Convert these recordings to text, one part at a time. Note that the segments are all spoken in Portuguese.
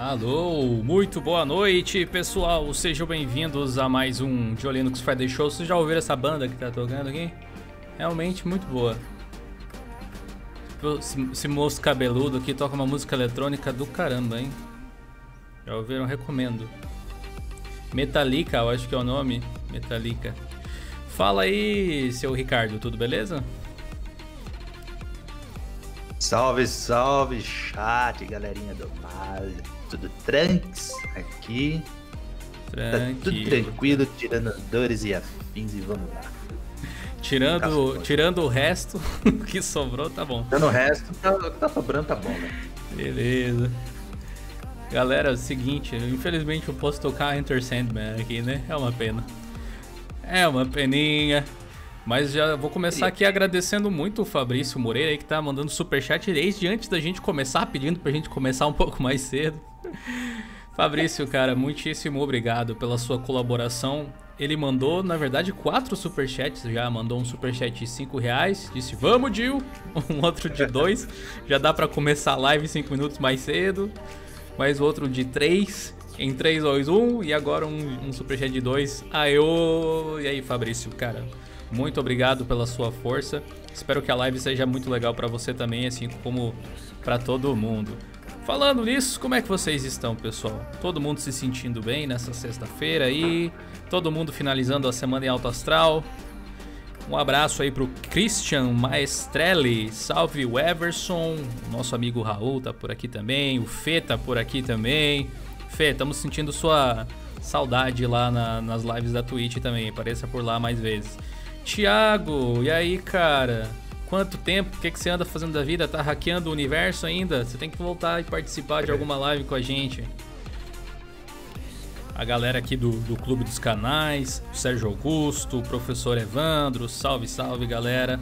Alô, muito boa noite, pessoal. Sejam bem-vindos a mais um de Linux Friday Show. Vocês já ouviram essa banda que tá tocando aqui? Realmente muito boa. Esse moço cabeludo aqui toca uma música eletrônica do caramba, hein? Já ouviram? Recomendo. Metallica, eu acho que é o nome. Metallica. Fala aí, seu Ricardo, tudo beleza? Salve, salve, chat, galerinha do mal. Tranks aqui. Tranquilo. Tá tudo tranquilo, tirando dores e afins e vamos lá. Tirando, tirando o resto que sobrou, tá bom. Tirando o resto, tá, tá sobrando, tá bom, né? Beleza. Galera, é o seguinte, infelizmente eu posso tocar Enter Sandman aqui, né? É uma pena. É uma peninha. Mas já vou começar aqui agradecendo muito o Fabrício Moreira aí que tá mandando superchat desde antes da gente começar, pedindo pra gente começar um pouco mais cedo. Fabrício, cara, muitíssimo obrigado pela sua colaboração. Ele mandou, na verdade, quatro superchats já. Mandou um superchat de 5 reais, disse vamos, Dil. Um outro de dois. já dá para começar a live 5 minutos mais cedo. Mais outro de 3. Em 3, 2, 1. E agora um, um superchat de 2. Aô! E aí, Fabrício, cara. Muito obrigado pela sua força. Espero que a live seja muito legal para você também, assim como para todo mundo. Falando nisso, como é que vocês estão, pessoal? Todo mundo se sentindo bem nessa sexta-feira aí? Todo mundo finalizando a semana em alto astral? Um abraço aí pro Christian Maestrelli, salve o Everson, nosso amigo Raul tá por aqui também, o Fê tá por aqui também. Fê, estamos sentindo sua saudade lá na, nas lives da Twitch também, apareça por lá mais vezes. Tiago, e aí, cara? Quanto tempo? O que, que você anda fazendo da vida? Tá hackeando o universo ainda? Você tem que voltar e participar de alguma live com a gente. A galera aqui do, do Clube dos Canais, o Sérgio Augusto, o professor Evandro, salve, salve galera.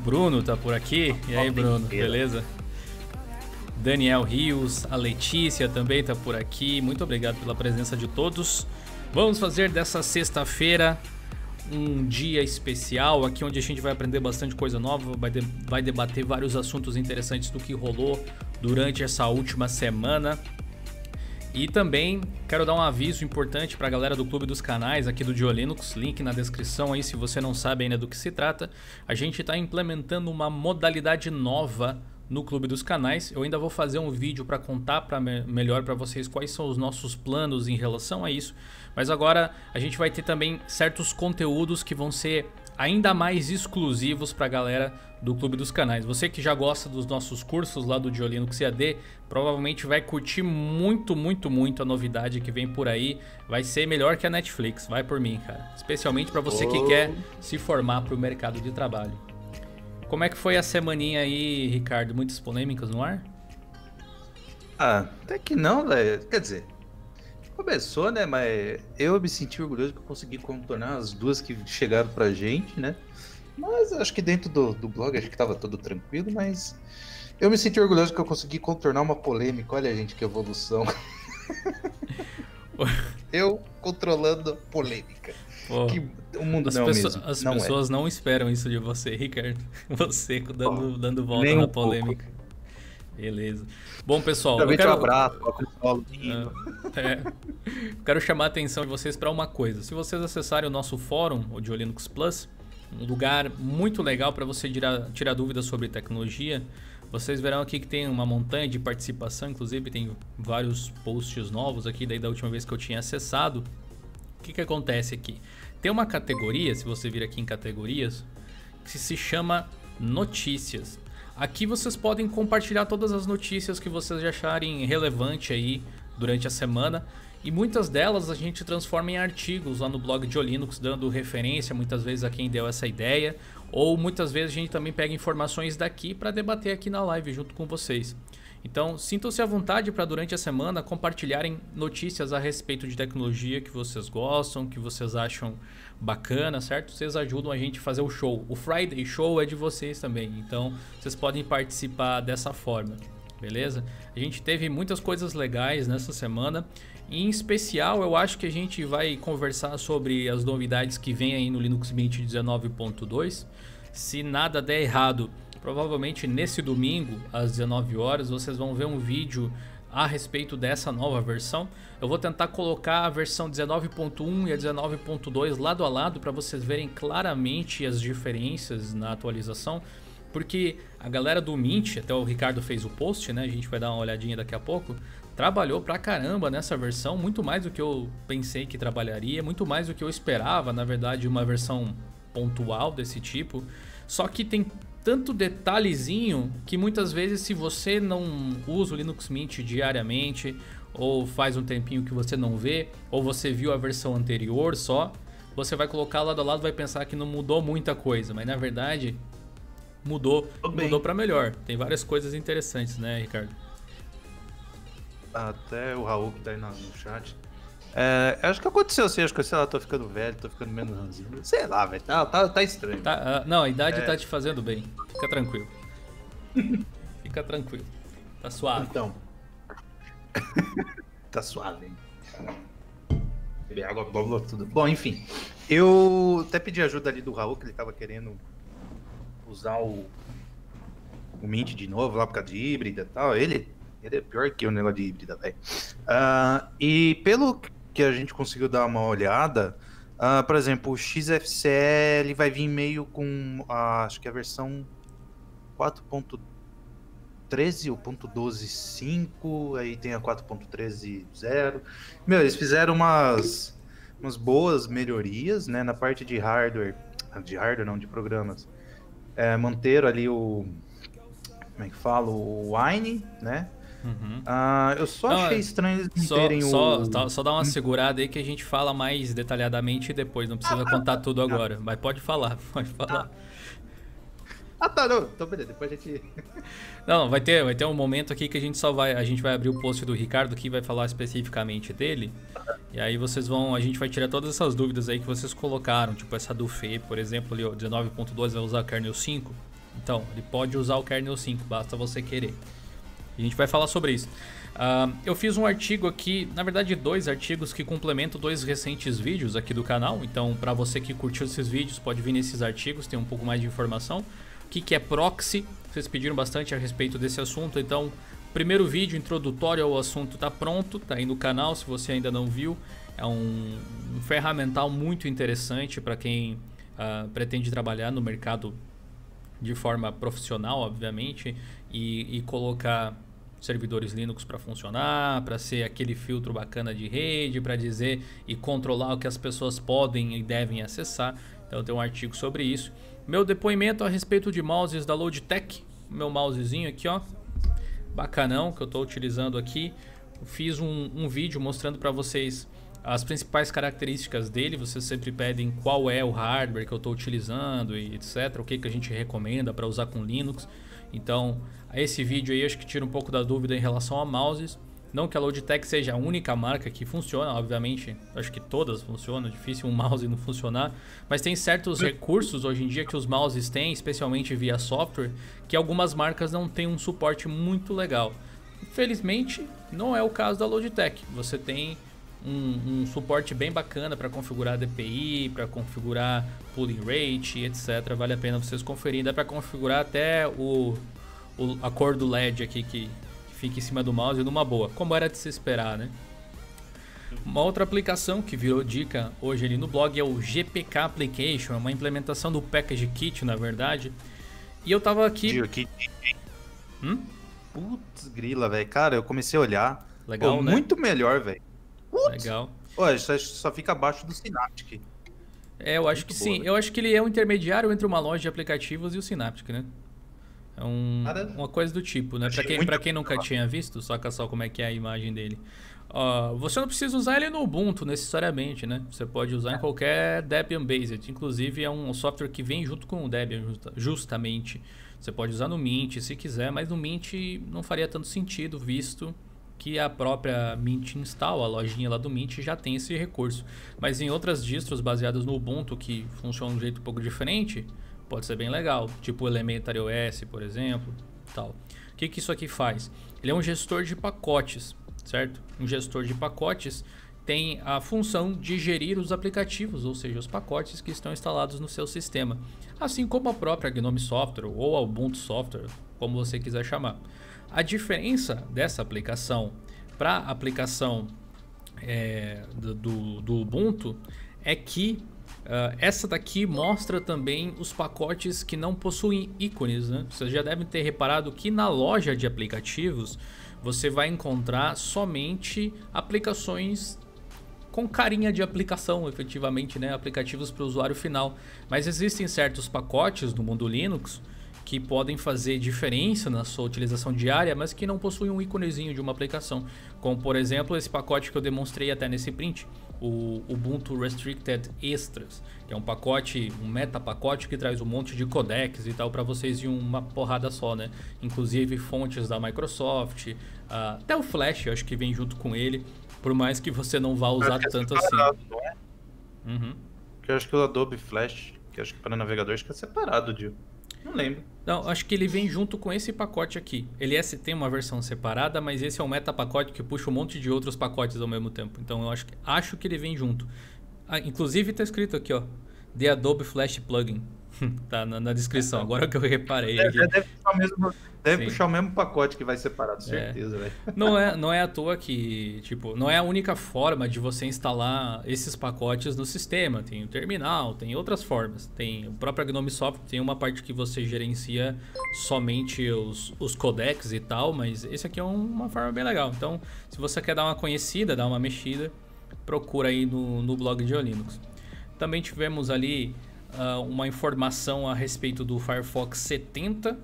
Bruno tá por aqui. E aí, Bruno, beleza? Daniel Rios, a Letícia também tá por aqui. Muito obrigado pela presença de todos. Vamos fazer dessa sexta-feira um dia especial aqui onde a gente vai aprender bastante coisa nova, vai, de, vai debater vários assuntos interessantes do que rolou durante essa última semana. E também quero dar um aviso importante para a galera do Clube dos Canais aqui do Diolinux, link na descrição aí se você não sabe ainda do que se trata. A gente está implementando uma modalidade nova no Clube dos Canais. Eu ainda vou fazer um vídeo para contar pra me melhor para vocês quais são os nossos planos em relação a isso. Mas agora a gente vai ter também certos conteúdos que vão ser ainda mais exclusivos para a galera do Clube dos Canais. Você que já gosta dos nossos cursos lá do Diolino CAD, provavelmente vai curtir muito, muito, muito a novidade que vem por aí. Vai ser melhor que a Netflix, vai por mim, cara. Especialmente para você que quer se formar para o mercado de trabalho. Como é que foi a semaninha aí, Ricardo? Muitas polêmicas no ar? Ah, até que não, velho. Quer dizer, começou, né? Mas eu me senti orgulhoso por conseguir contornar as duas que chegaram pra gente, né? Mas acho que dentro do, do blog acho que tava tudo tranquilo, mas eu me senti orgulhoso que eu consegui contornar uma polêmica. Olha, gente, que evolução. eu controlando polêmica. Pô, que o mundo as não pessoas, mesmo. As não é. pessoas é. não esperam isso de você, Ricardo. Você dando, dando volta na polêmica. Beleza. Bom, pessoal, eu quero... um abraço, ah, é, quero chamar a atenção de vocês para uma coisa. Se vocês acessarem o nosso fórum, o de Linux Plus, um lugar muito legal para você tirar, tirar dúvidas sobre tecnologia, vocês verão aqui que tem uma montanha de participação, inclusive tem vários posts novos aqui daí da última vez que eu tinha acessado. O que, que acontece aqui? Tem uma categoria, se você vir aqui em categorias, que se chama notícias. Aqui vocês podem compartilhar todas as notícias que vocês acharem relevante aí durante a semana. E muitas delas a gente transforma em artigos lá no blog de Linux, dando referência muitas vezes a quem deu essa ideia. Ou muitas vezes a gente também pega informações daqui para debater aqui na live junto com vocês. Então, sintam-se à vontade para durante a semana compartilharem notícias a respeito de tecnologia que vocês gostam, que vocês acham bacana, certo? Vocês ajudam a gente a fazer o show. O Friday Show é de vocês também, então vocês podem participar dessa forma, beleza? A gente teve muitas coisas legais nessa semana. Em especial, eu acho que a gente vai conversar sobre as novidades que vem aí no Linux Mint 19.2. Se nada der errado, Provavelmente nesse domingo, às 19 horas, vocês vão ver um vídeo a respeito dessa nova versão. Eu vou tentar colocar a versão 19.1 e a 19.2 lado a lado para vocês verem claramente as diferenças na atualização, porque a galera do Mint, até o Ricardo fez o post, né? A gente vai dar uma olhadinha daqui a pouco. Trabalhou pra caramba nessa versão, muito mais do que eu pensei que trabalharia, muito mais do que eu esperava, na verdade, uma versão pontual desse tipo. Só que tem tanto detalhezinho que muitas vezes se você não usa o Linux Mint diariamente ou faz um tempinho que você não vê ou você viu a versão anterior só, você vai colocar lado a lado vai pensar que não mudou muita coisa, mas na verdade mudou, mudou para melhor. Tem várias coisas interessantes, né, Ricardo? Até o Raul que tá aí no chat é, acho que aconteceu assim, acho que sei lá, tô ficando velho, tô ficando menos ranzinho. Sei lá, velho, tá, tá, tá estranho. Tá, uh, não, a idade é. tá te fazendo bem. Fica tranquilo. Fica tranquilo. Tá suave. Então. tá suave, hein? Beber água, blá, tudo. Bom, enfim. Eu até pedi ajuda ali do Raul, que ele tava querendo usar o, o Mint de novo lá por causa de híbrida e tal. Ele, ele é pior que o negócio de híbrida, velho. Uh, e pelo que a gente conseguiu dar uma olhada, uh, por exemplo, o XFCE ele vai vir meio com, acho que a versão 4.13 ou .12.5, aí tem a 4.13.0. Meu, eles fizeram umas, umas boas melhorias, né, na parte de hardware, de hardware não, de programas. É, manteram ali o, como é que fala, o Wine, né, Uhum. Uh, eu só não, achei estranho eles só, terem só, o. Só, só dá uma segurada aí que a gente fala mais detalhadamente depois, não precisa ah, contar tudo ah, agora. Mas pode falar, pode falar. Ah, tá, não. Então beleza, depois a gente. não, vai ter, vai ter um momento aqui que a gente só vai. A gente vai abrir o post do Ricardo que vai falar especificamente dele. E aí vocês vão. A gente vai tirar todas essas dúvidas aí que vocês colocaram. Tipo essa do Fê, por exemplo, ali, o 19.2 vai usar o kernel 5. Então, ele pode usar o kernel 5, basta você querer. A gente vai falar sobre isso. Uh, eu fiz um artigo aqui, na verdade dois artigos que complementam dois recentes vídeos aqui do canal. Então, para você que curtiu esses vídeos, pode vir nesses artigos, tem um pouco mais de informação. O que, que é proxy? Vocês pediram bastante a respeito desse assunto, então primeiro vídeo introdutório ao assunto está pronto, está aí no canal, se você ainda não viu. É um, um ferramental muito interessante para quem uh, pretende trabalhar no mercado de forma profissional, obviamente, e, e colocar servidores Linux para funcionar, para ser aquele filtro bacana de rede, para dizer e controlar o que as pessoas podem e devem acessar. Então tem um artigo sobre isso. Meu depoimento a respeito de mouses da Logitech, meu mousezinho aqui, ó, bacanão que eu estou utilizando aqui. Fiz um, um vídeo mostrando para vocês as principais características dele. Vocês sempre pedem qual é o hardware que eu estou utilizando e etc. O que, que a gente recomenda para usar com Linux. Então, esse vídeo aí acho que tira um pouco da dúvida em relação a mouses. Não que a Logitech seja a única marca que funciona, obviamente, acho que todas funcionam, difícil um mouse não funcionar, mas tem certos recursos hoje em dia que os mouses têm, especialmente via software, que algumas marcas não têm um suporte muito legal. Infelizmente, não é o caso da Logitech. Você tem um, um suporte bem bacana para configurar DPI, para configurar pooling rate, etc. Vale a pena vocês conferirem. Dá para configurar até o, o, a cor do LED aqui que, que fica em cima do mouse numa boa, como era de se esperar, né? Uma outra aplicação que virou dica hoje ali no blog é o GPK Application, é uma implementação do Package Kit, na verdade. E eu tava aqui. Hum? Putz, grila, velho. Cara, eu comecei a olhar. Legal, Pô, né? Muito melhor, velho. Legal. Pô, só, só fica abaixo do Synaptic. É, eu acho Muito que boa, sim. Né? Eu acho que ele é um intermediário entre uma loja de aplicativos e o Synaptic, né? É um, uma coisa do tipo, né? Para quem, pra quem nunca tinha visto, saca só como é que é a imagem dele. Uh, você não precisa usar ele no Ubuntu necessariamente, né? Você pode usar em qualquer Debian Based. Inclusive é um software que vem junto com o Debian, justamente. Você pode usar no Mint se quiser, mas no Mint não faria tanto sentido, visto que a própria Mint Install, a lojinha lá do Mint, já tem esse recurso. Mas em outras distros baseadas no Ubuntu que funcionam de um jeito um pouco diferente, pode ser bem legal, tipo o Elementary OS, por exemplo, tal. O que, que isso aqui faz? Ele é um gestor de pacotes, certo? Um gestor de pacotes tem a função de gerir os aplicativos, ou seja, os pacotes que estão instalados no seu sistema, assim como a própria Gnome Software ou a Ubuntu Software, como você quiser chamar. A diferença dessa aplicação para a aplicação é, do, do Ubuntu é que Uh, essa daqui mostra também os pacotes que não possuem ícones. Né? Vocês já devem ter reparado que na loja de aplicativos você vai encontrar somente aplicações com carinha de aplicação, efetivamente, né? aplicativos para o usuário final. Mas existem certos pacotes do mundo Linux que podem fazer diferença na sua utilização diária, mas que não possuem um íconezinho de uma aplicação. Como por exemplo esse pacote que eu demonstrei até nesse print, o Ubuntu Restricted Extras, que é um pacote, um meta pacote que traz um monte de codecs e tal para vocês em uma porrada só, né? Inclusive fontes da Microsoft, uh, até o Flash, eu acho que vem junto com ele, por mais que você não vá usar é tanto assim. Não é? Uhum. Eu acho que o Adobe Flash, que acho que para navegador acho que é separado, Dio. Não lembro. Não, acho que ele vem junto com esse pacote aqui. Ele é, tem uma versão separada, mas esse é um meta pacote que puxa um monte de outros pacotes ao mesmo tempo. Então eu acho que, acho que ele vem junto. Ah, inclusive está escrito aqui, ó. The Adobe Flash Plugin. tá na, na, descrição, agora que eu reparei. Deve, deve, puxar, o mesmo, deve puxar o mesmo pacote que vai separado, é. certeza, é. velho. Não é, não é à toa que, tipo, não é a única forma de você instalar esses pacotes no sistema. Tem o terminal, tem outras formas. Tem o próprio Gnome Software, tem uma parte que você gerencia somente os, os codecs e tal, mas esse aqui é uma forma bem legal. Então, se você quer dar uma conhecida, dar uma mexida, procura aí no, no blog de Linux. Também tivemos ali uh, uma informação a respeito do Firefox 70,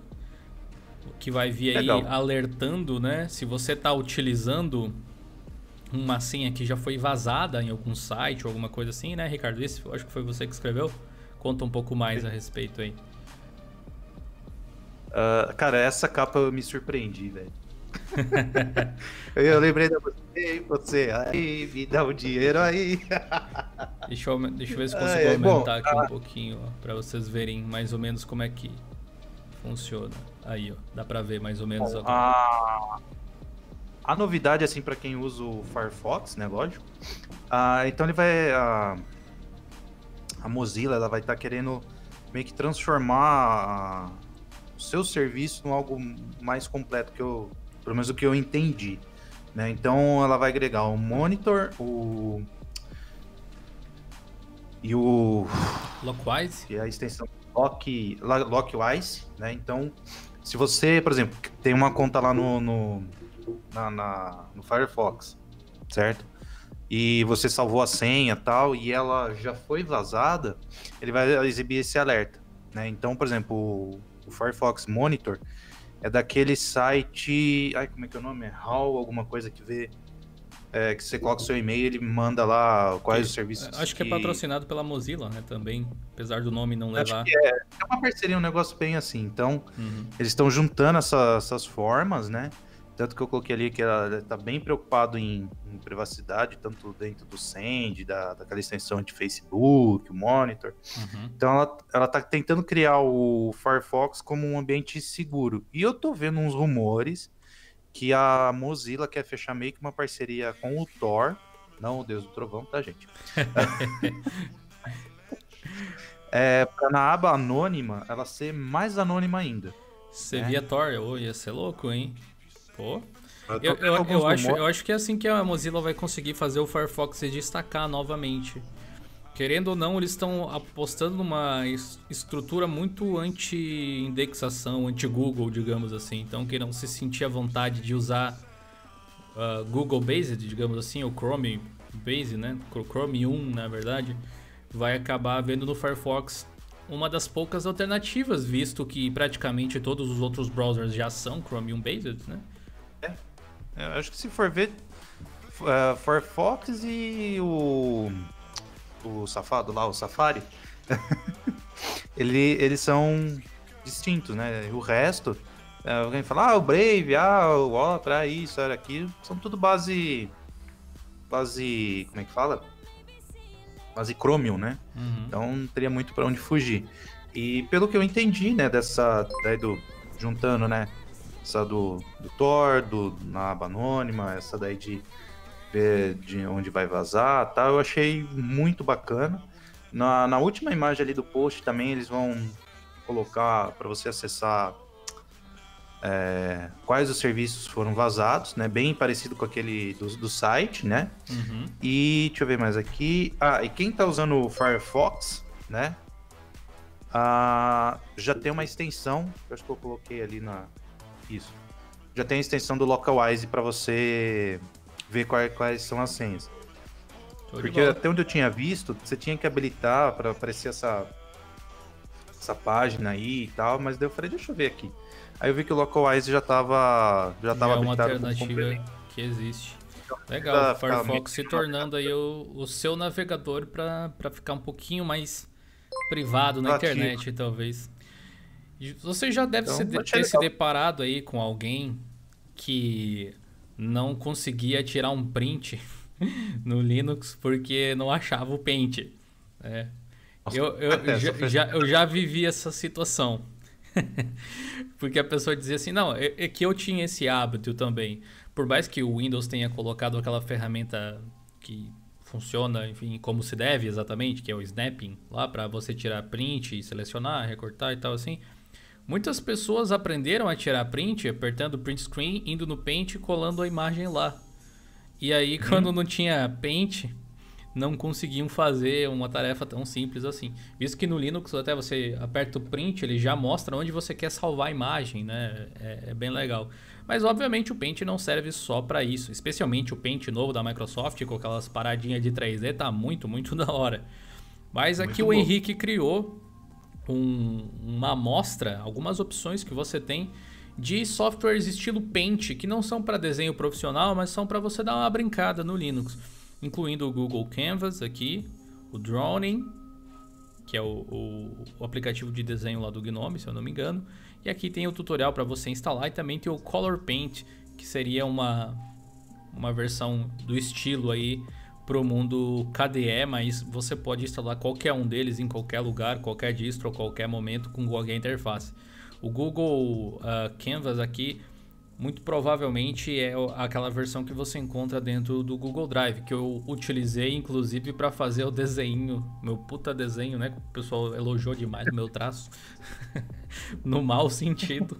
que vai vir aí Legal. alertando, né? Se você está utilizando uma senha que já foi vazada em algum site ou alguma coisa assim, né, Ricardo? Isso acho que foi você que escreveu. Conta um pouco mais a respeito aí. Uh, cara, essa capa eu me surpreendi, velho. eu lembrei da você, você aí, me dá o dinheiro aí. deixa, eu, deixa eu ver se consigo ah, é, aumentar bom, aqui ah, um pouquinho, para vocês verem mais ou menos como é que funciona. Aí, ó, dá para ver mais ou menos bom, a, a novidade, assim, para quem usa o Firefox, né, lógico. Ah, então ele vai... A, a Mozilla, ela vai estar tá querendo meio que transformar o seu serviço em algo mais completo que eu pelo menos o que eu entendi. Né? Então ela vai agregar o monitor, o. E o. Lockwise? Que é a extensão Lock, Lockwise, né? Então, se você, por exemplo, tem uma conta lá no, no, na, na, no Firefox, certo? E você salvou a senha tal, e ela já foi vazada, ele vai exibir esse alerta. Né? Então, por exemplo, o, o Firefox Monitor, é daquele site. Ai, como é que é o nome? É How, alguma coisa que vê. É, que você coloca o seu e-mail ele manda lá quais os serviços. Acho que, que, é patrocinado pela Mozilla, né? Também, apesar do nome não levar. É, é uma parceria, um negócio bem assim. Então, uhum. eles estão juntando essa, essas formas, né? Tanto que eu coloquei ali que ela está bem preocupado em, em, privacidade, tanto dentro do Send, da, daquela extensão de Facebook, o Monitor. Uhum. Então ela, ela tá tentando criar o Firefox como um ambiente seguro. E eu tô vendo uns rumores que a Mozilla quer fechar meio que uma parceria com o Tor, não o Deus do Trovão, tá, gente? é, pra na aba anônima ela ser mais anônima ainda. Você né? via Tor, oh, ia ser louco, hein? Pô. Eu, eu, eu, acho, eu acho que é assim que a Mozilla vai conseguir fazer o Firefox se destacar novamente. Querendo ou não, eles estão apostando numa estrutura muito anti-indexação, anti-Google, digamos assim. Então, que não se sentir à vontade de usar uh, Google Based, digamos assim, ou Chrome Based, né? Chrome 1, na verdade, vai acabar vendo no Firefox uma das poucas alternativas, visto que praticamente todos os outros browsers já são Chromium based, né? É. Eu acho que se for ver uh, Firefox e o o safado lá, o Safari, ele, eles são distintos, né? O resto, uh, alguém fala, ah, o Brave, ah, o Opera, isso, era aquilo, são tudo base base, como é que fala? Base Chromium, né? Uhum. Então não teria muito para onde fugir. E pelo que eu entendi, né, dessa daí do juntando, né, essa do, do Thor, do, na aba anônima, essa daí de ver de onde vai vazar tal, eu achei muito bacana. Na, na última imagem ali do post também eles vão colocar para você acessar é, quais os serviços foram vazados, né? Bem parecido com aquele do, do site, né? Uhum. E deixa eu ver mais aqui. Ah, e quem está usando o Firefox, né? Ah, já tem uma extensão, acho que eu coloquei ali na isso. Já tem a extensão do Localize para você ver quais, quais são as senhas. Porque até onde eu tinha visto, você tinha que habilitar para aparecer essa essa página aí e tal, mas daí eu falei, deixa eu ver aqui. Aí eu vi que o Localize já tava já tava já é uma alternativa que existe. Legal, o Firefox se tornando aí o, o seu navegador para ficar um pouquinho mais privado na Ativo. internet, talvez. Você já deve então, ter se deparado aí com alguém que não conseguia tirar um print no Linux porque não achava o Paint. É. Eu, eu, já, já, eu já vivi essa situação. porque a pessoa dizia assim, não, é, é, que eu tinha esse hábito também. Por mais que o Windows tenha colocado aquela ferramenta que funciona, enfim, como se deve exatamente, que é o snapping, lá para você tirar print, selecionar, recortar e tal assim. Muitas pessoas aprenderam a tirar print apertando print screen, indo no Paint e colando a imagem lá. E aí, uhum. quando não tinha Paint, não conseguiam fazer uma tarefa tão simples assim. Visto que no Linux, até você aperta o print, ele já mostra onde você quer salvar a imagem, né? É, é bem legal. Mas, obviamente, o Paint não serve só para isso. Especialmente o Paint novo da Microsoft, com aquelas paradinhas de 3D, tá muito, muito da hora. Mas aqui muito o bom. Henrique criou um, uma amostra, algumas opções que você tem de softwares estilo Paint, que não são para desenho profissional, mas são para você dar uma brincada no Linux incluindo o Google Canvas aqui, o Droning, que é o, o, o, aplicativo de desenho lá do Gnome, se eu não me engano. E aqui tem o tutorial para você instalar e também tem o Color Paint, que seria uma, uma versão do estilo aí para o mundo KDE, mas você pode instalar qualquer um deles em qualquer lugar, qualquer distro, qualquer momento com qualquer interface. O Google uh, Canvas aqui muito provavelmente é aquela versão que você encontra dentro do Google Drive, que eu utilizei inclusive para fazer o desenho, meu puta desenho, né? O pessoal elogiou demais o meu traço, no mau sentido.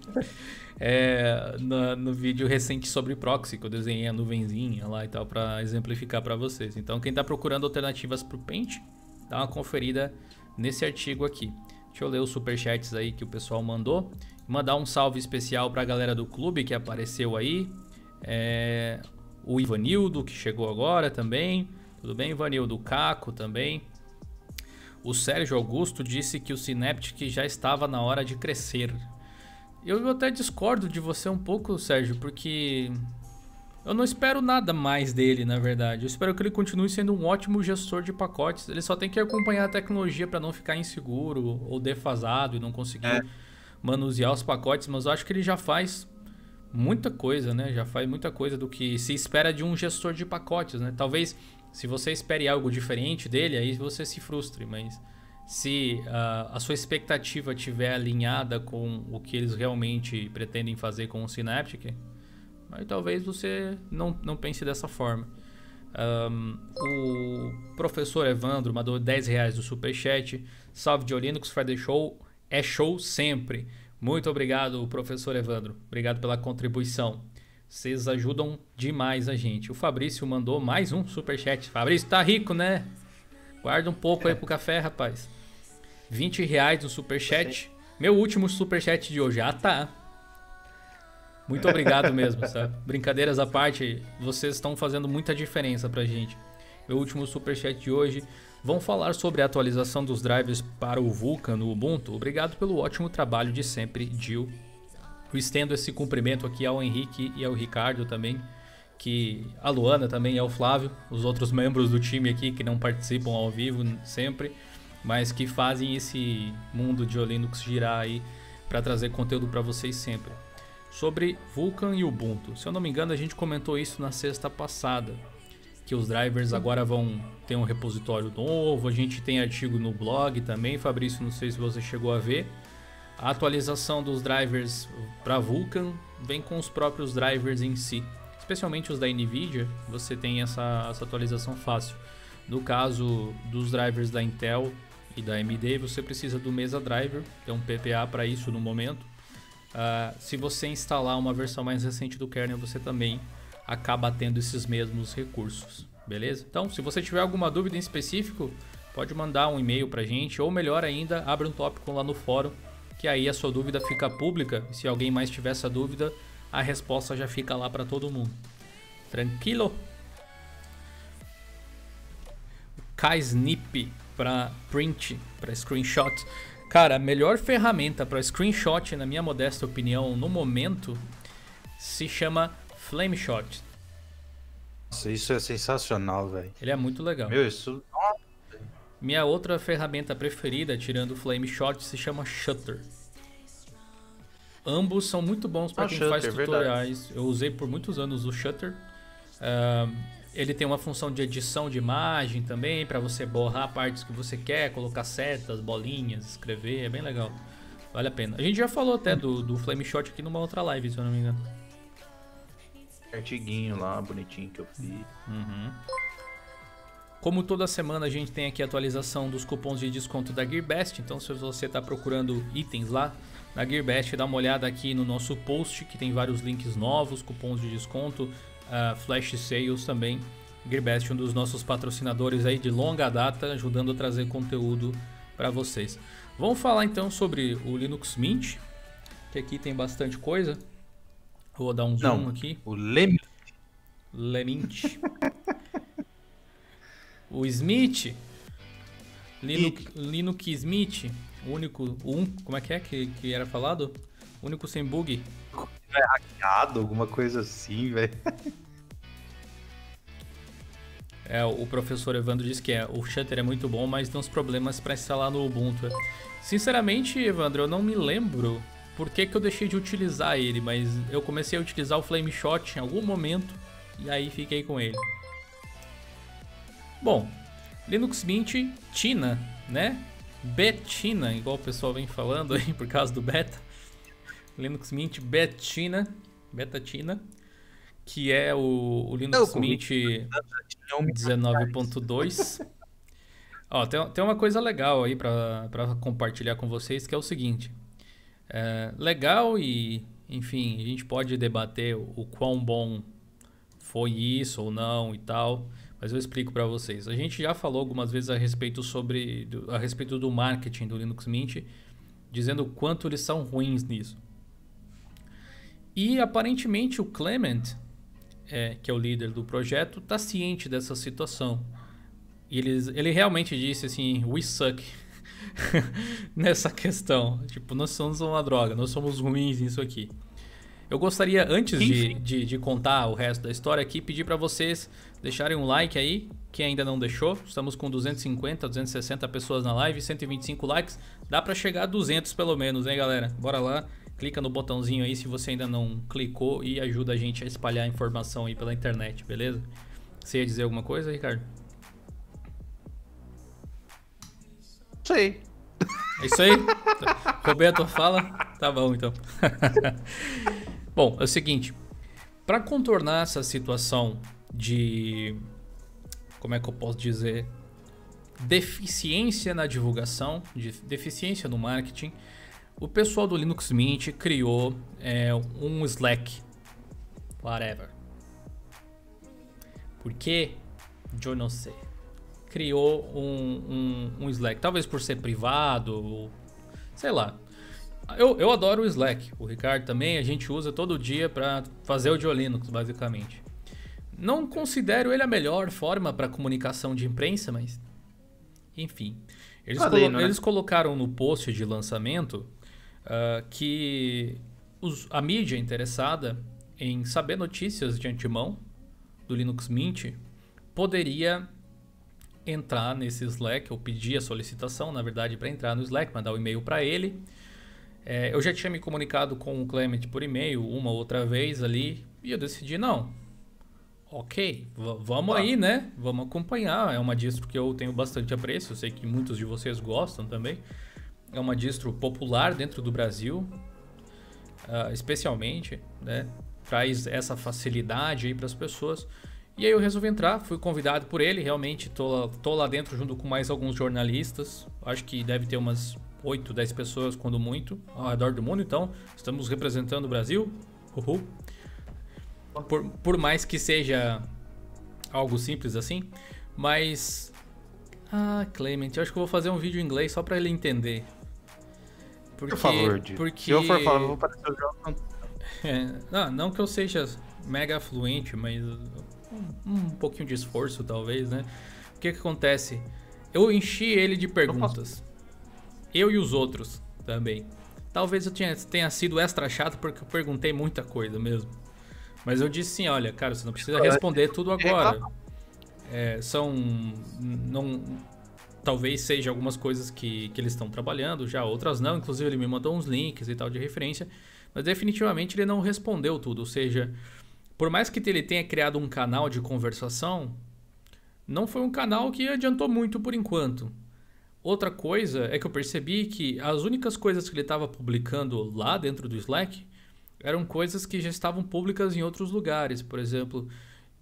É, no, no, vídeo recente sobre proxy, que eu desenhei a nuvenzinha lá e tal, para exemplificar para vocês. Então, quem está procurando alternativas para o Paint, dá uma conferida nesse artigo aqui. Deixa eu ler os superchats aí que o pessoal mandou. Mandar um salve especial para a galera do clube que apareceu aí. É, o Ivanildo, que chegou agora também. Tudo bem, Ivanildo? Caco também. O Sérgio Augusto disse que o Synaptic já estava na hora de crescer. Eu até discordo de você um pouco, Sérgio, porque eu não espero nada mais dele, na verdade. Eu espero que ele continue sendo um ótimo gestor de pacotes. Ele só tem que acompanhar a tecnologia para não ficar inseguro ou defasado e não conseguir é manusear os pacotes, mas eu acho que ele já faz muita coisa, né? Já faz muita coisa do que se espera de um gestor de pacotes, né? Talvez se você espere algo diferente dele, aí você se frustre, mas se uh, a sua expectativa estiver alinhada com o que eles realmente pretendem fazer com o Synaptic, aí talvez você não, não pense dessa forma. Um, o professor Evandro mandou 10 reais do Superchat. Salve de Linux Friday Show é show sempre. Muito obrigado, professor Evandro. Obrigado pela contribuição. Vocês ajudam demais a gente. O Fabrício mandou mais um super chat. Fabrício tá rico, né? Guarda um pouco é. aí pro café, rapaz. 20 reais no super chat. Meu último super chat de hoje. Ah, tá. Muito obrigado mesmo, sabe? Brincadeiras à parte, vocês estão fazendo muita diferença pra gente. Meu último super chat de hoje vão falar sobre a atualização dos drivers para o Vulkan no Ubuntu. Obrigado pelo ótimo trabalho de sempre, Jill. Eu estendo esse cumprimento aqui ao Henrique e ao Ricardo também, que a Luana também e ao Flávio, os outros membros do time aqui que não participam ao vivo sempre, mas que fazem esse mundo de Linux girar aí para trazer conteúdo para vocês sempre. Sobre Vulkan e Ubuntu. Se eu não me engano, a gente comentou isso na sexta passada que os drivers agora vão ter um repositório novo. A gente tem artigo no blog também, Fabrício, não sei se você chegou a ver. A atualização dos drivers para Vulkan vem com os próprios drivers em si, especialmente os da Nvidia. Você tem essa, essa atualização fácil. No caso dos drivers da Intel e da AMD, você precisa do Mesa Driver, tem um PPA para isso no momento. Uh, se você instalar uma versão mais recente do kernel, você também acaba tendo esses mesmos recursos, beleza? Então, se você tiver alguma dúvida em específico, pode mandar um e-mail pra gente, ou melhor ainda, abre um tópico lá no fórum, que aí a sua dúvida fica pública, se alguém mais tiver essa dúvida, a resposta já fica lá para todo mundo. Tranquilo? Snip para print, para screenshot. Cara, a melhor ferramenta para screenshot, na minha modesta opinião, no momento, se chama Flameshot. Nossa, isso é sensacional, velho. Ele é muito legal. Meu, isso. Minha outra ferramenta preferida, tirando o Flameshot, se chama Shutter. Ambos são muito bons para ah, quem Shutter, faz tutoriais. Verdade. Eu usei por muitos anos o Shutter. Uh, ele tem uma função de edição de imagem também, para você borrar partes que você quer, colocar setas, bolinhas, escrever, é bem legal. Vale a pena. A gente já falou até do, do Flame Shot aqui numa outra live, se eu não me engano. Artiguinho lá, bonitinho que eu fiz. Uhum. Como toda semana a gente tem aqui a atualização dos cupons de desconto da GearBest, então se você está procurando itens lá na GearBest, dá uma olhada aqui no nosso post que tem vários links novos, cupons de desconto, uh, flash sales também. Gearbest, um dos nossos patrocinadores aí de longa data, ajudando a trazer conteúdo para vocês. Vamos falar então sobre o Linux Mint, que aqui tem bastante coisa. Vou dar um zoom Não, aqui. O Lemint. Lemint. o Smith. Linux, Linux Smith. O único. Um, como é que é que, que era falado? O único sem bug é hackeado, alguma coisa assim, velho. É, o professor Evandro disse que é, o Shutter é muito bom, mas tem uns problemas para instalar no Ubuntu. Sinceramente, Evandro, eu não me lembro por que, que eu deixei de utilizar ele, mas eu comecei a utilizar o Flame Shot em algum momento e aí fiquei com ele. Bom, Linux Mint Tina, né? Betina, igual o pessoal vem falando aí por causa do beta. Linux Mint Betina, Betatina, que é o, o Linux Mint 19.2. Ó, tem, tem uma coisa legal aí para compartilhar com vocês, que é o seguinte. É legal e, enfim, a gente pode debater o, o quão bom foi isso ou não e tal, mas eu explico para vocês. A gente já falou algumas vezes a respeito sobre a respeito do marketing do Linux Mint, dizendo o quanto eles são ruins nisso. E aparentemente o Clement, é, que é o líder do projeto, está ciente dessa situação. E ele, ele realmente disse assim: We suck nessa questão. Tipo, nós somos uma droga, nós somos ruins nisso aqui. Eu gostaria, antes de, de, de, contar o resto da história aqui, pedir para vocês deixarem um like aí, quem ainda não deixou. Estamos com 250, 260 pessoas na live, 125 likes. Dá para chegar a 200 pelo menos, hein, galera? Bora lá. Clica no botãozinho aí se você ainda não clicou e ajuda a gente a espalhar a informação aí pela internet, beleza? Você ia dizer alguma coisa, Ricardo? Sei. É isso aí? Roberto fala? Tá bom então. bom, é o seguinte. Para contornar essa situação de. Como é que eu posso dizer? Deficiência na divulgação, de deficiência no marketing o pessoal do Linux Mint criou é, um Slack. Whatever. Por quê? Eu não sei. Criou um, um, um Slack. Talvez por ser privado, sei lá. Eu, eu adoro o Slack. O Ricardo também. A gente usa todo dia para fazer o de Linux, basicamente. Não considero ele a melhor forma para comunicação de imprensa, mas. Enfim. Eles, colo né? eles colocaram no post de lançamento uh, que os, a mídia interessada em saber notícias de antemão do Linux Mint poderia entrar nesse Slack, ou pedir a solicitação, na verdade, para entrar no Slack, mandar o um e-mail para ele. É, eu já tinha me comunicado com o Clement por e-mail uma outra vez ali, e eu decidi, não, ok, vamos ah. aí, né? Vamos acompanhar. É uma distro que eu tenho bastante apreço, eu sei que muitos de vocês gostam também é uma distro popular dentro do Brasil, uh, especialmente, né? Traz essa facilidade aí para as pessoas. E aí eu resolvi entrar, fui convidado por ele, realmente tô, tô lá dentro junto com mais alguns jornalistas. Acho que deve ter umas 8, 10 pessoas, quando muito, ao redor do mundo. Então, estamos representando o Brasil. Uhul. Por, por mais que seja algo simples assim. Mas. Ah, Clement, eu acho que eu vou fazer um vídeo em inglês só para ele entender. Porque, por favor, porque... se eu for falar, eu vou parecer o João é, não, não que eu seja mega fluente, mas um, um pouquinho de esforço talvez, né? O que que acontece? Eu enchi ele de perguntas. Eu e os outros também. Talvez eu tenha, tenha sido extra chato porque eu perguntei muita coisa mesmo. Mas eu disse sim, olha, cara, você não precisa responder tudo agora. É, são. Não, talvez seja algumas coisas que, que eles estão trabalhando já, outras não. Inclusive, ele me mandou uns links e tal de referência. Mas definitivamente ele não respondeu tudo. Ou seja, por mais que ele tenha criado um canal de conversação, não foi um canal que adiantou muito por enquanto. Outra coisa é que eu percebi que as únicas coisas que ele estava publicando lá dentro do Slack eram coisas que já estavam públicas em outros lugares. Por exemplo,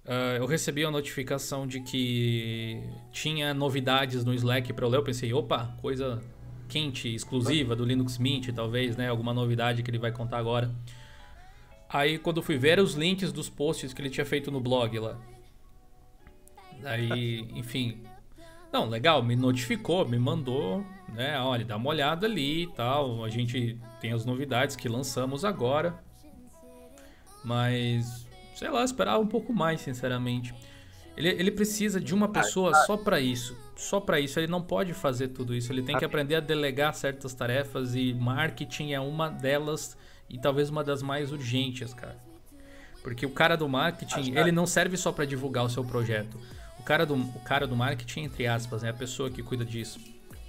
uh, eu recebi a notificação de que tinha novidades no Slack para eu ler. Eu pensei, opa, coisa quente, exclusiva do Linux Mint, talvez, né? Alguma novidade que ele vai contar agora. Aí quando fui ver os links dos posts que ele tinha feito no blog lá. Aí, enfim. Não, legal, me notificou, me mandou, né? Olha, dá uma olhada ali e tal. A gente tem as novidades que lançamos agora. Mas, sei lá, esperava um pouco mais, sinceramente. Ele, ele precisa de uma pessoa só para isso. Só para isso. Ele não pode fazer tudo isso. Ele tem que aprender a delegar certas tarefas e marketing é uma delas e talvez uma das mais urgentes, cara. Porque o cara do marketing, ele não serve só para divulgar o seu projeto. O cara do, o cara do marketing, entre aspas, é a pessoa que cuida disso.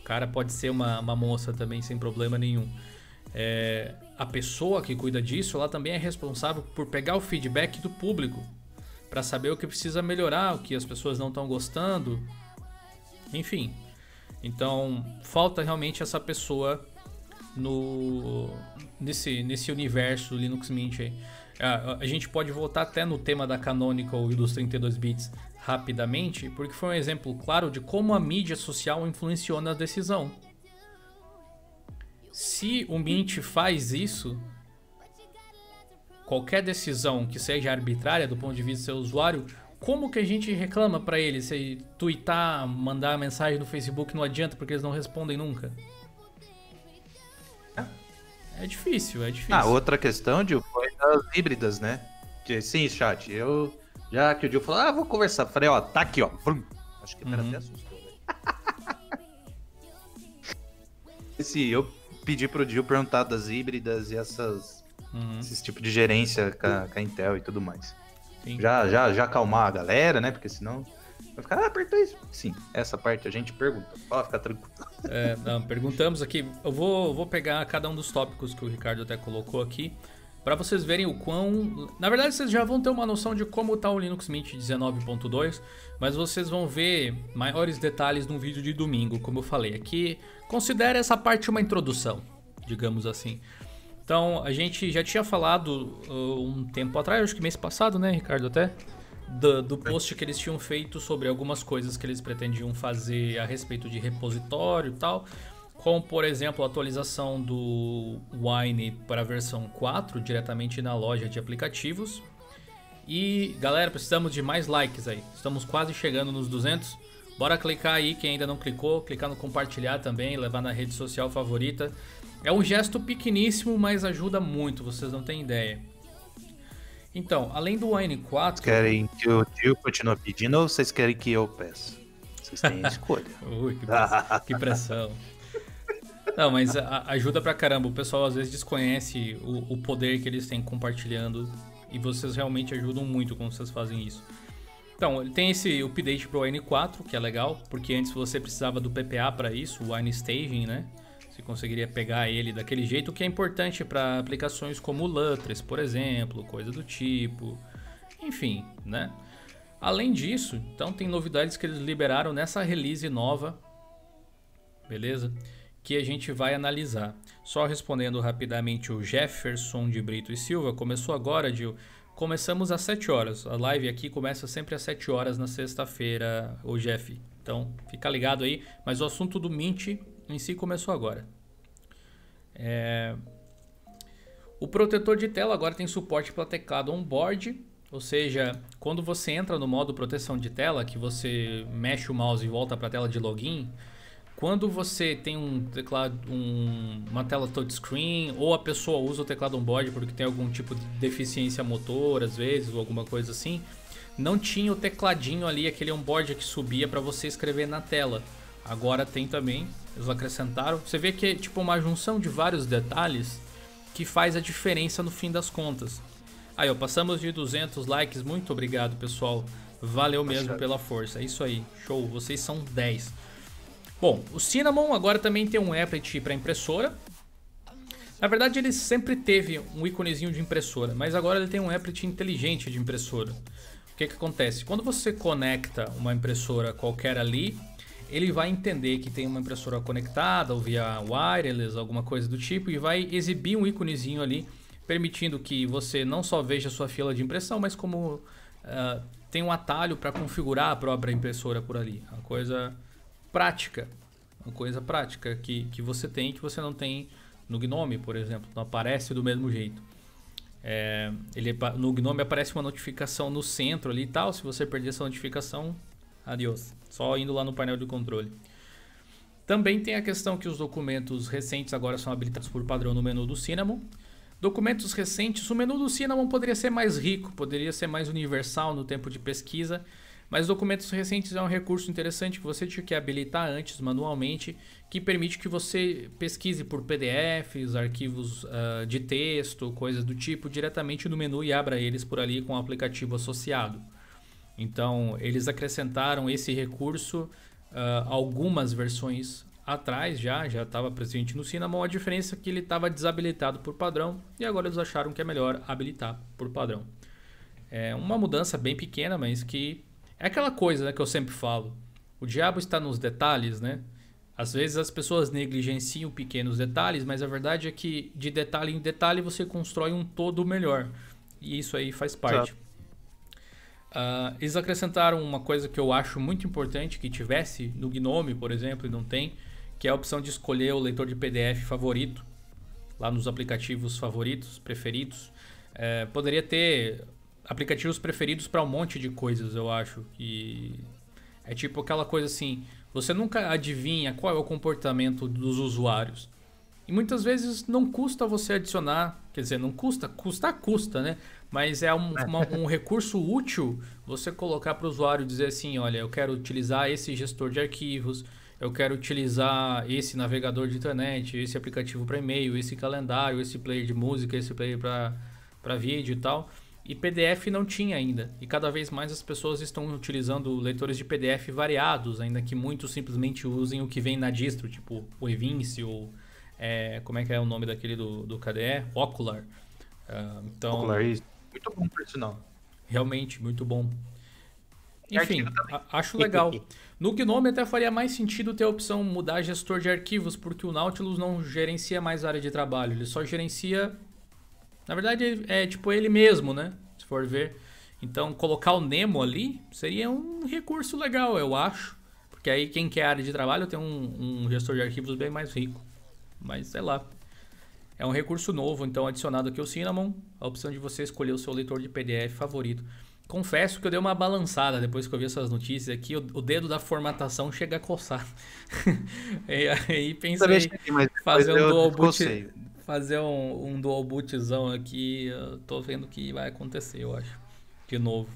O cara pode ser uma, uma moça também, sem problema nenhum. É, a pessoa que cuida disso, ela também é responsável por pegar o feedback do público para saber o que precisa melhorar, o que as pessoas não estão gostando, enfim. Então falta realmente essa pessoa no nesse, nesse universo Linux Mint aí. A, a, gente pode voltar até no tema da Canonical e dos 32 bits rapidamente, porque foi um exemplo claro de como a mídia social influenciou na decisão. Se o Mint faz isso, qualquer decisão que seja arbitrária do ponto de vista do seu usuário, como que a gente reclama para eles? Se twittar, mandar mensagem no Facebook não adianta porque eles não respondem nunca? É difícil, é difícil. Ah, outra questão, Dil, foi das híbridas, né? Que, sim, chat, eu. Já que o Dil falou, ah, vou conversar. Falei, ó, tá aqui, ó. Vrum. Acho que o cara uhum. até assustou, velho. Esse, eu pedi pro Dil perguntar das híbridas e essas uhum. esse tipo de gerência com a, com a Intel e tudo mais. Sim. Já, já, já acalmar a galera, né? Porque senão vai ficar, ah, apertou isso. Sim, essa parte a gente pergunta. Pode ficar tranquilo. É, não, perguntamos aqui. Eu vou, vou pegar cada um dos tópicos que o Ricardo até colocou aqui. Para vocês verem o quão. Na verdade, vocês já vão ter uma noção de como está o Linux Mint 19.2, mas vocês vão ver maiores detalhes no vídeo de domingo, como eu falei. Aqui, considere essa parte uma introdução, digamos assim. Então, a gente já tinha falado uh, um tempo atrás, acho que mês passado, né, Ricardo, até? Do, do, post que eles tinham feito sobre algumas coisas que eles pretendiam fazer a respeito de repositório e tal. Como, por exemplo, a atualização do Wine para a versão 4 diretamente na loja de aplicativos. E, galera, precisamos de mais likes aí. Estamos quase chegando nos 200. Bora clicar aí, quem ainda não clicou, clicar no compartilhar também, levar na rede social favorita. É um gesto pequeníssimo, mas ajuda muito, vocês não têm ideia. Então, além do Wine 4. Querem que o tio continue pedindo ou vocês querem que eu peça? Vocês têm escolha. Ui, que pressão. que pressão. Não, mas a, ajuda pra caramba. O pessoal às vezes desconhece o, o, poder que eles têm compartilhando. E vocês realmente ajudam muito quando vocês fazem isso. Então, tem esse update pro Wine 4, que é legal, porque antes você precisava do PPA para isso, o Wine Staging, né? Você conseguiria pegar ele daquele jeito, o que é importante para aplicações como o Lutris, por exemplo, coisa do tipo. Enfim, né? Além disso, então tem novidades que eles liberaram nessa release nova, beleza? Que a gente vai analisar. Só respondendo rapidamente o Jefferson de Brito e Silva, começou agora, Gil. Começamos às 7 horas. A live aqui começa sempre às 7 horas na sexta-feira, o Jeff. Então, fica ligado aí. Mas o assunto do Mint em si começou agora. É... O protetor de tela agora tem suporte para teclado on-board, ou seja, quando você entra no modo proteção de tela, que você mexe o mouse e volta para a tela de login, quando você tem um teclado, um, uma tela touchscreen, ou a pessoa usa o teclado on-board porque tem algum tipo de deficiência motor, às vezes, ou alguma coisa assim, não tinha o tecladinho ali, aquele on-board que subia para você escrever na tela. Agora tem também, eles acrescentaram. Você vê que é tipo uma junção de vários detalhes que faz a diferença no fim das contas. Aí, ó, passamos de 200 likes. Muito obrigado, pessoal. Valeu mesmo pela força. É isso aí. Show. Vocês são 10. Bom, o Cinnamon agora também tem um applet para impressora. Na verdade, ele sempre teve um íconezinho de impressora, mas agora ele tem um applet inteligente de impressora. O que, que acontece? Quando você conecta uma impressora qualquer ali, ele vai entender que tem uma impressora conectada ou via wireless, alguma coisa do tipo, e vai exibir um íconezinho ali, permitindo que você não só veja a sua fila de impressão, mas como uh, tem um atalho para configurar a própria impressora por ali. Uma coisa prática, uma coisa prática que, que você tem que você não tem no Gnome, por exemplo, não aparece do mesmo jeito. É, ele, no Gnome aparece uma notificação no centro ali e tal, se você perder essa notificação, Adiós. Só indo lá no painel de controle. Também tem a questão que os documentos recentes agora são habilitados por padrão no menu do Cinnamon. Documentos recentes, o menu do Cinnamon poderia ser mais rico, poderia ser mais universal no tempo de pesquisa, mas documentos recentes é um recurso interessante que você tinha que habilitar antes manualmente, que permite que você pesquise por PDFs, arquivos uh, de texto, coisas do tipo, diretamente no menu e abra eles por ali com o aplicativo associado. Então, eles acrescentaram esse recurso uh, algumas versões atrás já, já estava presente no Cinnamon. A diferença é que ele estava desabilitado por padrão e agora eles acharam que é melhor habilitar por padrão. É uma mudança bem pequena, mas que é aquela coisa né, que eu sempre falo. O diabo está nos detalhes, né? Às vezes as pessoas negligenciam pequenos detalhes, mas a verdade é que de detalhe em detalhe você constrói um todo melhor. E isso aí faz parte. Uh, eles acrescentaram uma coisa que eu acho muito importante que tivesse no Gnome, por exemplo, e não tem, que é a opção de escolher o leitor de PDF favorito lá nos aplicativos favoritos, preferidos. É, poderia ter aplicativos preferidos para um monte de coisas, eu acho. Que é tipo aquela coisa assim, você nunca adivinha qual é o comportamento dos usuários. E muitas vezes não custa você adicionar, quer dizer, não custa, custa custa, né? Mas é um, uma, um recurso útil você colocar para o usuário dizer assim, olha, eu quero utilizar esse gestor de arquivos, eu quero utilizar esse navegador de internet, esse aplicativo para e-mail, esse calendário, esse player de música, esse player para vídeo e tal. E PDF não tinha ainda. E cada vez mais as pessoas estão utilizando leitores de PDF variados, ainda que muitos simplesmente usem o que vem na distro, tipo o Evinci ou é, como é que é o nome daquele do, do KDE? Ocular. Uh, então, Ocular, isso. Muito bom, por sinal. Realmente, muito bom. Enfim, acho legal. No Gnome até faria mais sentido ter a opção mudar gestor de arquivos, porque o Nautilus não gerencia mais área de trabalho, ele só gerencia. Na verdade, é tipo ele mesmo, né? Se for ver. Então, colocar o Nemo ali seria um recurso legal, eu acho. Porque aí quem quer área de trabalho tem um, um gestor de arquivos bem mais rico. Mas sei lá. É um recurso novo, então adicionado aqui o Cinnamon, a opção de você escolher o seu leitor de PDF favorito. Confesso que eu dei uma balançada depois que eu vi essas notícias aqui, o, o dedo da formatação chega a coçar. e aí pensei fazer um dual boot, fazer um, um dual bootzão aqui, eu tô vendo que vai acontecer, eu acho. De novo.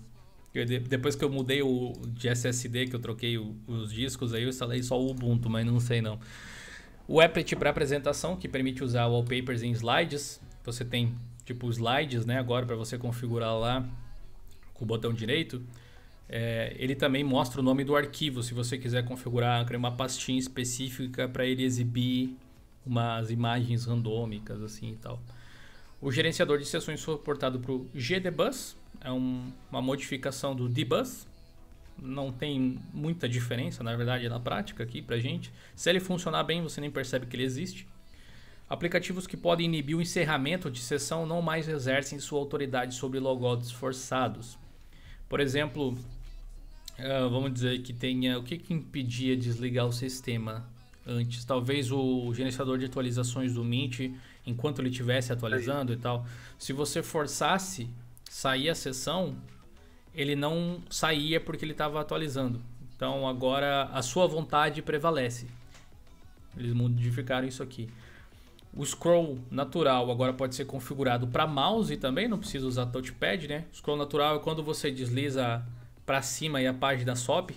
Eu, depois que eu mudei o de SSD, que eu troquei o, os discos, aí eu instalei só o Ubuntu, mas não sei não. O applet para apresentação, que permite usar wallpapers em slides. Você tem tipo slides, né? Agora para você configurar lá com o botão direito. É, ele também mostra o nome do arquivo, se você quiser configurar uma pastinha específica para ele exibir umas imagens randômicas assim e tal. O gerenciador de sessões suportado para o GDBus é um, uma modificação do DBus, não tem muita diferença, na verdade, na prática aqui pra gente. Se ele funcionar bem, você nem percebe que ele existe. Aplicativos que podem inibir o encerramento de sessão não mais exercem sua autoridade sobre logouts forçados. Por exemplo, uh, vamos dizer que tenha o que, que impedia desligar o sistema. Antes. Talvez o gerenciador de atualizações do Mint, enquanto ele estivesse atualizando e tal, se você forçasse sair a sessão, ele não saía porque ele estava atualizando. Então agora a sua vontade prevalece. Eles modificaram isso aqui. O scroll natural agora pode ser configurado para mouse também, não precisa usar touchpad, né? O scroll natural é quando você desliza para cima e a página sobe,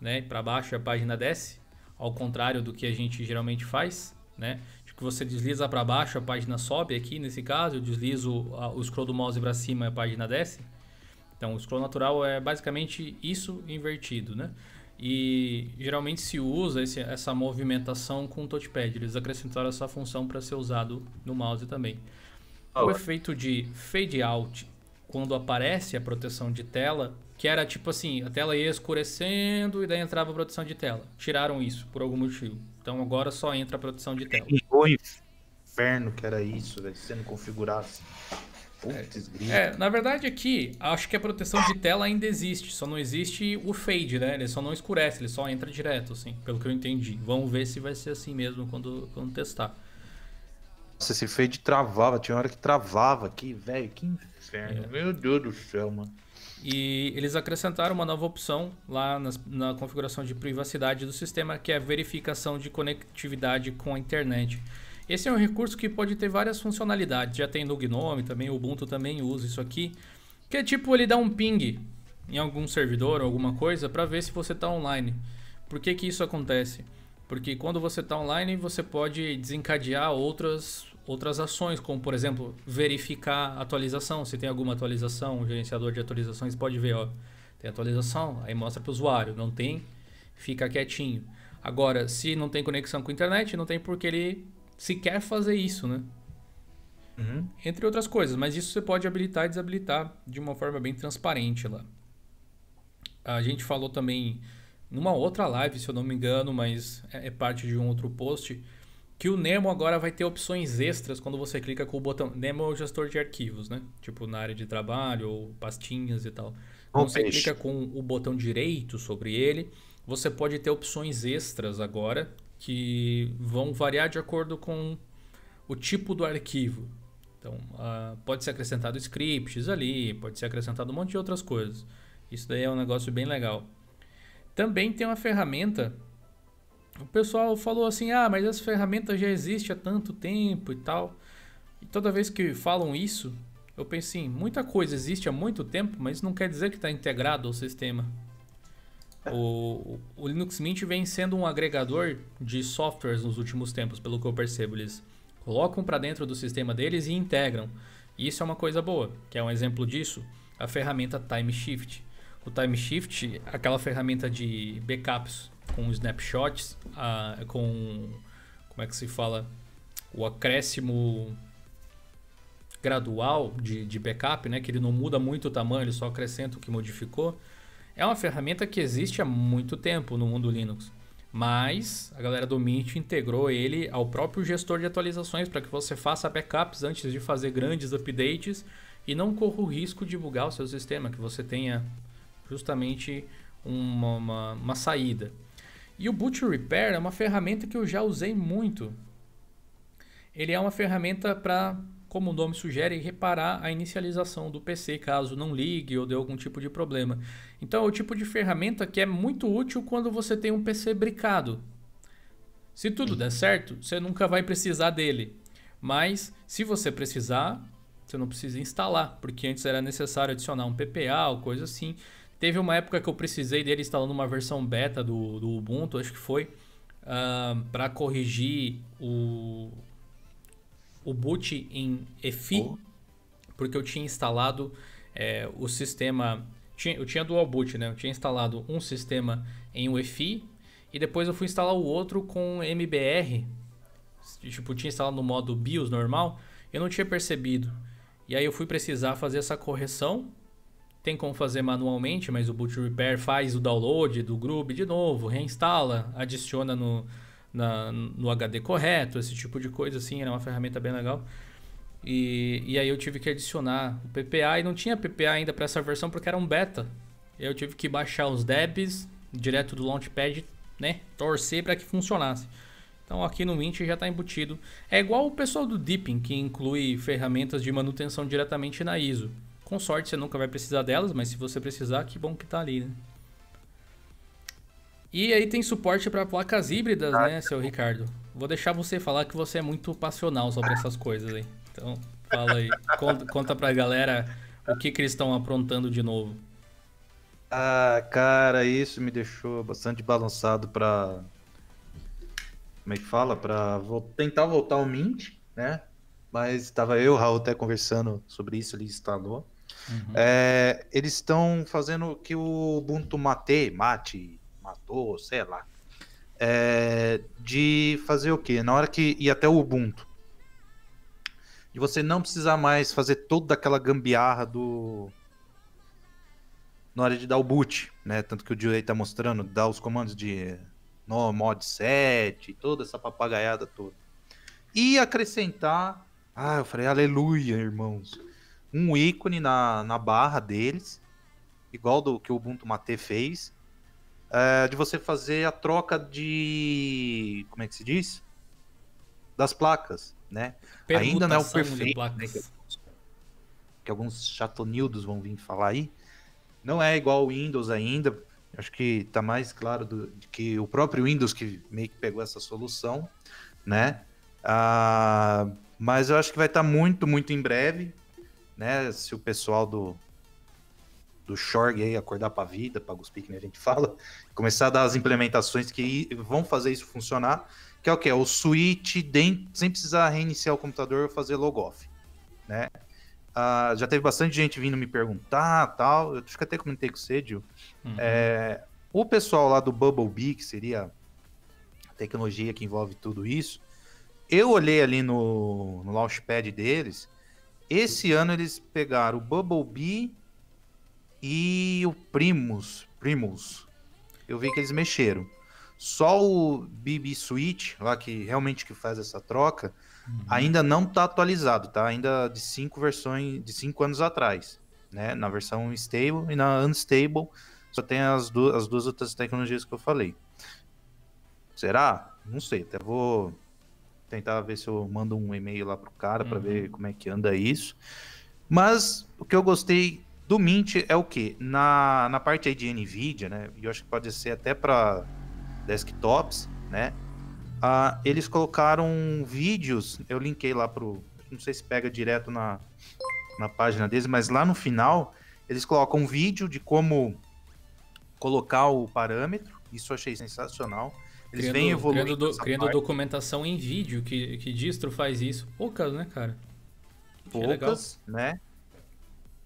né? Para baixo a página desce, ao contrário do que a gente geralmente faz, né? De que você desliza para baixo a página sobe, aqui nesse caso eu deslizo o scroll do mouse para cima e a página desce. Então o scroll natural é basicamente isso invertido, né? E geralmente se usa esse, essa movimentação com o touchpad. Eles acrescentaram essa função para ser usado no mouse também. O efeito de fade out, quando aparece a proteção de tela, que era tipo assim, a tela ia escurecendo e daí entrava a proteção de tela. Tiraram isso por algum motivo. Então agora só entra a proteção de tela. O inferno que era isso, velho, se não configurasse. Putz, é, na verdade aqui, acho que a proteção de tela ainda existe, só não existe o fade, né? Ele só não escurece, ele só entra direto, assim, pelo que eu entendi. Vamos ver se vai ser assim mesmo quando, quando testar. Nossa, esse fade travava, tinha hora que travava aqui, velho, que inferno. É. Meu Deus do céu, mano. E eles acrescentaram uma nova opção lá nas, na configuração de privacidade do sistema, que é a verificação de conectividade com a internet. Esse é um recurso que pode ter várias funcionalidades. Já tem no Gnome também, o Ubuntu também usa isso aqui. Que é tipo ele dá um ping em algum servidor ou alguma coisa para ver se você está online. Por que, que isso acontece? Porque quando você está online, você pode desencadear outras, outras ações, como por exemplo, verificar a atualização. Se tem alguma atualização, o gerenciador de atualizações pode ver, ó, tem atualização, aí mostra para o usuário. Não tem, fica quietinho. Agora, se não tem conexão com a internet, não tem por que ele se quer fazer isso, né? Uhum. Entre outras coisas, mas isso você pode habilitar e desabilitar de uma forma bem transparente lá. A gente falou também numa outra live, se eu não me engano, mas é, é parte de um outro post, que o Nemo agora vai ter opções extras quando você clica com o botão. Nemo é o gestor de arquivos, né? Tipo na área de trabalho ou pastinhas e tal. Quando você clica com o botão direito sobre ele, você pode ter opções extras agora que vão variar de acordo com o tipo do arquivo. Então, uh, pode ser acrescentado scripts ali, pode ser acrescentado um monte de outras coisas. Isso daí é um negócio bem legal. Também tem uma ferramenta. O pessoal falou assim: ah, mas essa ferramenta já existe há tanto tempo e tal. E toda vez que falam isso, eu penso assim: muita coisa existe há muito tempo, mas não quer dizer que está integrado ao sistema. O, o, Linux Mint vem sendo um agregador de softwares nos últimos tempos, pelo que eu percebo. Eles colocam para dentro do sistema deles e integram. E isso é uma coisa boa, que é um exemplo disso, a ferramenta Time Shift. O Time Shift, aquela ferramenta de backups com snapshots, a, com como é que se fala, o acréscimo gradual de, de backup, né? Que ele não muda muito o tamanho, ele só acrescenta o que modificou. É uma ferramenta que existe há muito tempo no mundo Linux, mas a galera do Mint integrou ele ao próprio gestor de atualizações para que você faça backups antes de fazer grandes updates e não corra o risco de bugar o seu sistema, que você tenha justamente uma, uma, uma saída. E o Boot Repair é uma ferramenta que eu já usei muito. Ele é uma ferramenta para como o nome sugere, reparar a inicialização do PC caso não ligue ou dê algum tipo de problema. Então é o tipo de ferramenta que é muito útil quando você tem um PC bricado. Se tudo der certo, você nunca vai precisar dele. Mas se você precisar, você não precisa instalar, porque antes era necessário adicionar um PPA ou coisa assim. Teve uma época que eu precisei dele instalando uma versão beta do, do Ubuntu, acho que foi, uh, para corrigir o, o boot em EFI, oh. porque eu tinha instalado é, o sistema. Tinha, eu tinha dual boot, né? Eu tinha instalado um sistema em UEFI e depois eu fui instalar o outro com MBR. Tipo, tinha instalado no modo BIOS normal, eu não tinha percebido. E aí eu fui precisar fazer essa correção. Tem como fazer manualmente, mas o Boot Repair faz o download do Groove de novo, reinstala, adiciona no, na, no HD correto, esse tipo de coisa assim, era uma ferramenta bem legal. E, e aí eu tive que adicionar o PPA e não tinha PPA ainda para essa versão porque era um beta. Eu tive que baixar os debs direto do Launchpad né, torcer para que funcionasse. Então aqui no Mint já está embutido. É igual o pessoal do Deepin, que inclui ferramentas de manutenção diretamente na ISO. Com sorte você nunca vai precisar delas, mas se você precisar, que bom que está ali, né? E aí tem suporte para placas híbridas, né, seu Ricardo? Vou deixar você falar que você é muito passional sobre essas coisas aí. Então, fala aí. Conta, conta pra galera o que, que eles estão aprontando de novo. Ah, cara, isso me deixou bastante balançado pra. Como é que fala? Pra tentar voltar ao Mint, né? Mas estava eu e o Raul até conversando sobre isso, ele instalou. Uhum. É, eles estão fazendo que o Ubuntu Mate, Mate, matou, sei lá. É, de fazer o quê? Na hora que ir até o Ubuntu. De você não precisar mais fazer toda aquela gambiarra do. Na hora de dar o boot, né? Tanto que o Dio tá mostrando, dar os comandos de no mod 7, toda essa papagaiada toda. E acrescentar. Ah, eu falei, aleluia, irmãos. Um ícone na, na barra deles, igual do que o Ubuntu Mate fez, é, de você fazer a troca de. Como é que se diz? Das placas, né? Ainda não é o perfeito. Né, que, que alguns chatonildos vão vir falar aí. Não é igual o Windows ainda. Acho que tá mais claro do, que o próprio Windows que meio que pegou essa solução, né? Ah, mas eu acho que vai estar tá muito, muito em breve, né? Se o pessoal do, do Shorg aí acordar para a vida, para cuspir que a gente fala, começar a dar as implementações que vão fazer isso funcionar, que é o que? É o switch dentro, sem precisar reiniciar o computador ou fazer logoff, né? Uh, já teve bastante gente vindo me perguntar tal. Eu acho que até comentei com você, Gil. Uhum. É, o pessoal lá do Bumblebee, que seria a tecnologia que envolve tudo isso, eu olhei ali no, no Launchpad deles. Esse ano eles pegaram o Bumblebee e o Primus, Primus, eu vi que eles mexeram. Só o BB Switch, lá que realmente que faz essa troca, uhum. ainda não está atualizado, tá? Ainda de cinco versões, de cinco anos atrás, né? Na versão stable e na unstable, só tem as, duas, as duas outras tecnologias que eu falei. Será? Não sei, até vou tentar ver se eu mando um e-mail lá pro cara uhum. para ver como é que anda isso. Mas o que eu gostei do Mint é o que? Na, na parte aí de NVIDIA, né? E eu acho que pode ser até para desktops, né? Ah, eles colocaram vídeos, eu linkei lá pro. Não sei se pega direto na, na página deles, mas lá no final eles colocam um vídeo de como colocar o parâmetro. Isso eu achei sensacional. Eles criando, vêm evoluindo. Criando, do, criando documentação em vídeo, que, que distro faz isso? Poucas, né, cara? Poucas, né?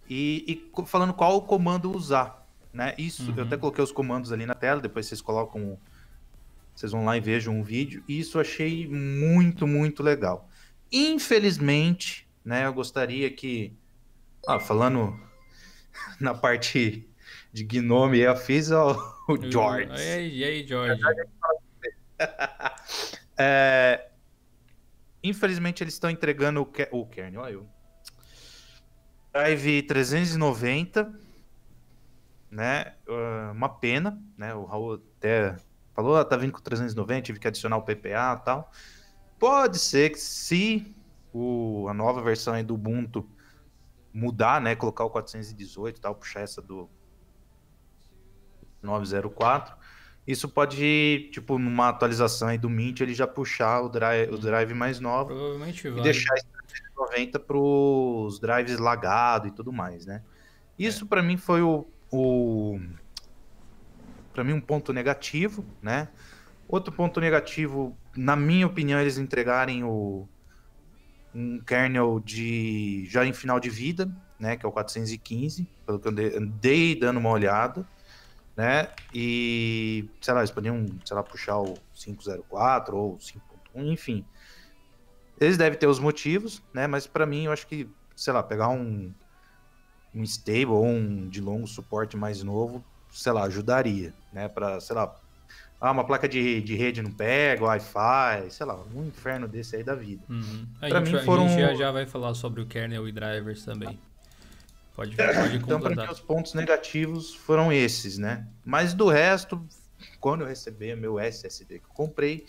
e, e falando qual comando usar. Né? Isso, uhum. eu até coloquei os comandos ali na tela, depois vocês colocam. Vocês vão lá e vejam um vídeo. E isso eu achei muito, muito legal. Infelizmente, né, eu gostaria que. Ah, falando na parte de Gnome, eu fiz o, o George. E aí, e aí George? é, infelizmente, eles estão entregando o, o kernel. Olha eu Drive 390, né? Uh, uma pena, né? O Raul até falou, ah, tá vindo com 390, tive que adicionar o PPA e tal. Pode ser que se o, a nova versão aí do Ubuntu mudar, né? Colocar o 418 e tal, puxar essa do 904. Isso pode, tipo, numa atualização aí do Mint, ele já puxar o drive, o drive mais novo. Provavelmente vai. E deixar 90 para os drives lagado e tudo mais, né? Isso é. para mim foi o, o para mim um ponto negativo, né? Outro ponto negativo, na minha opinião, eles entregarem o um kernel de já em final de vida, né, que é o 415, pelo que eu andei dando uma olhada, né? E sei lá, eles podiam, sei lá, puxar o 504 ou 5.1, enfim. Eles devem ter os motivos, né? Mas para mim, eu acho que, sei lá, pegar um, um stable ou um de longo suporte mais novo, sei lá, ajudaria, né? Para, sei lá, ah, uma placa de, de rede não pega, Wi-Fi, sei lá, um inferno desse aí da vida. Uhum. Pra mim foram... A gente já, já vai falar sobre o kernel e drivers também. Pode, pode Então, para mim, os pontos negativos foram esses, né? Mas do resto, quando eu receber meu SSD que eu comprei,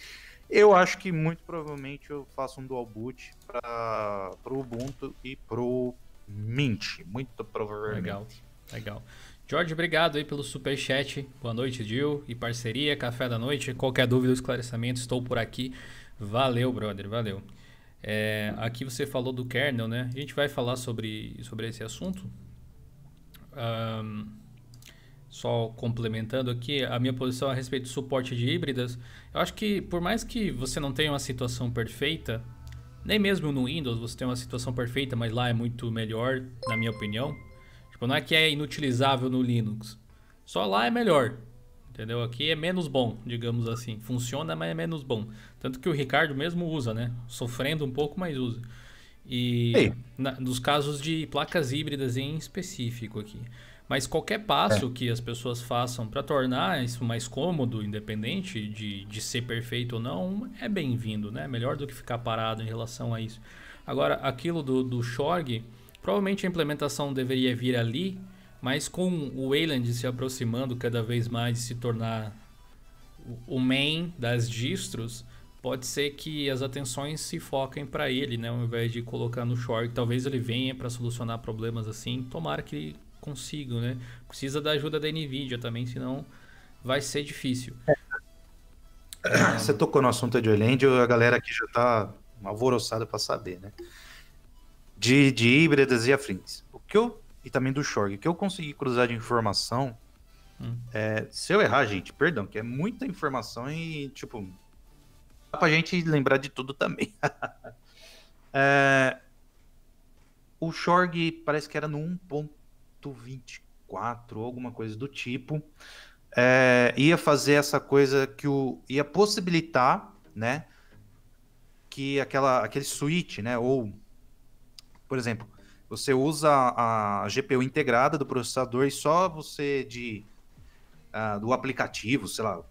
eu acho que muito provavelmente eu faço um dual boot para o Ubuntu e pro Mint, muito provavelmente. Legal, legal. Jorge, obrigado aí pelo super chat. Boa noite, Gil e parceria, café da noite. Qualquer dúvida ou esclarecimento, estou por aqui. Valeu, brother, valeu. É, aqui você falou do kernel, né? A gente vai falar sobre, sobre esse assunto. Um, só complementando aqui, a minha posição a respeito do suporte de híbridas, eu acho que por mais que você não tenha uma situação perfeita, nem mesmo no Windows você tem uma situação perfeita, mas lá é muito melhor, na minha opinião. Tipo, não é que é inutilizável no Linux. Só lá é melhor. Entendeu? Aqui é menos bom, digamos assim. Funciona, mas é menos bom. Tanto que o Ricardo mesmo usa, né? Sofrendo um pouco, mas usa. E na, nos casos de placas híbridas em específico aqui. Mas qualquer passo é. que as pessoas façam para tornar isso mais cômodo, independente de, de ser perfeito ou não, é bem-vindo, né? Melhor do que ficar parado em relação a isso. Agora, aquilo do, do Shorg, provavelmente a implementação deveria vir ali, mas com o Wayland se aproximando cada vez mais e se tornar o main das distros, pode ser que as atenções se foquem para ele, né? Ao invés de colocar no Shorg, talvez ele venha para solucionar problemas assim. Tomara que consigam, né? Precisa da ajuda da NVIDIA também, senão vai ser difícil. É. Você tocou no assunto de Orlando, a galera aqui já tá alvoroçada para saber, né? De, de híbridas e afins. O que eu, e também do Shorg, o que eu consegui cruzar de informação, hum. é, se eu errar, gente, perdão, que é muita informação e, tipo, dá pra gente lembrar de tudo também. é, o Shorg parece que era no 1.1 24, alguma coisa do tipo, é, ia fazer essa coisa que o ia possibilitar, né, que aquela aquele switch, né, ou por exemplo, você usa a GPU integrada do processador e só você de uh, do aplicativo, sei lá,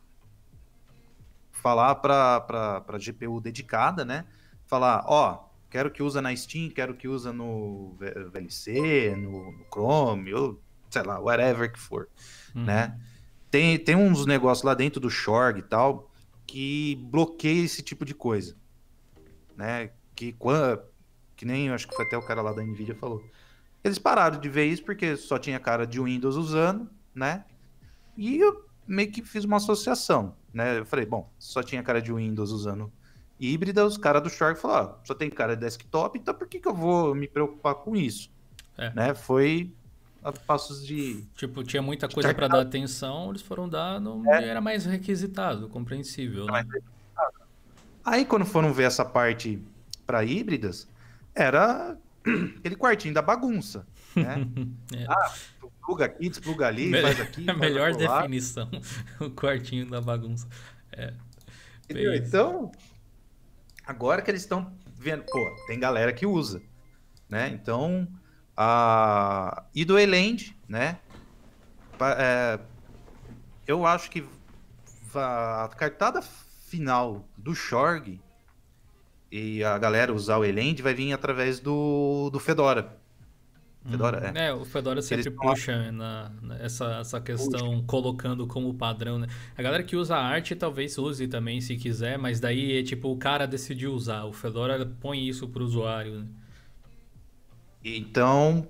falar para a GPU dedicada, né, falar, ó, Quero que usa na Steam, quero que usa no VLC, no, no Chrome, ou sei lá, whatever que for, uhum. né? Tem, tem uns negócios lá dentro do Shorg e tal que bloqueia esse tipo de coisa, né? Que quando que nem acho que foi até o cara lá da Nvidia falou. Eles pararam de ver isso porque só tinha cara de Windows usando, né? E meio que fiz uma associação, né? Eu falei, bom, só tinha cara de Windows usando híbrida, os caras do Shark falaram, ah, só tem cara de desktop, então por que, que eu vou me preocupar com isso? É. Né? Foi a passos de... Tipo, tinha muita coisa para dar atenção, eles foram dar, no... é. era mais requisitado, compreensível, né? Aí quando foram ver essa parte para híbridas, era aquele quartinho da bagunça, né? é. Ah, pluga aqui, despluga ali, Me... faz aqui. A melhor definição, o quartinho da bagunça. É. Então, Agora que eles estão vendo, pô, tem galera que usa, né? Então, a... e do Eland, né? É... Eu acho que a cartada final do Shorg e a galera usar o Eland vai vir através do, do Fedora. Fedora, hum. é. é. o Fedora sempre Eles puxa na, na, essa, essa questão, puxa. colocando como padrão, né? A galera que usa arte talvez use também, se quiser, mas daí é tipo, o cara decidiu usar. O Fedora põe isso pro usuário, né? Então,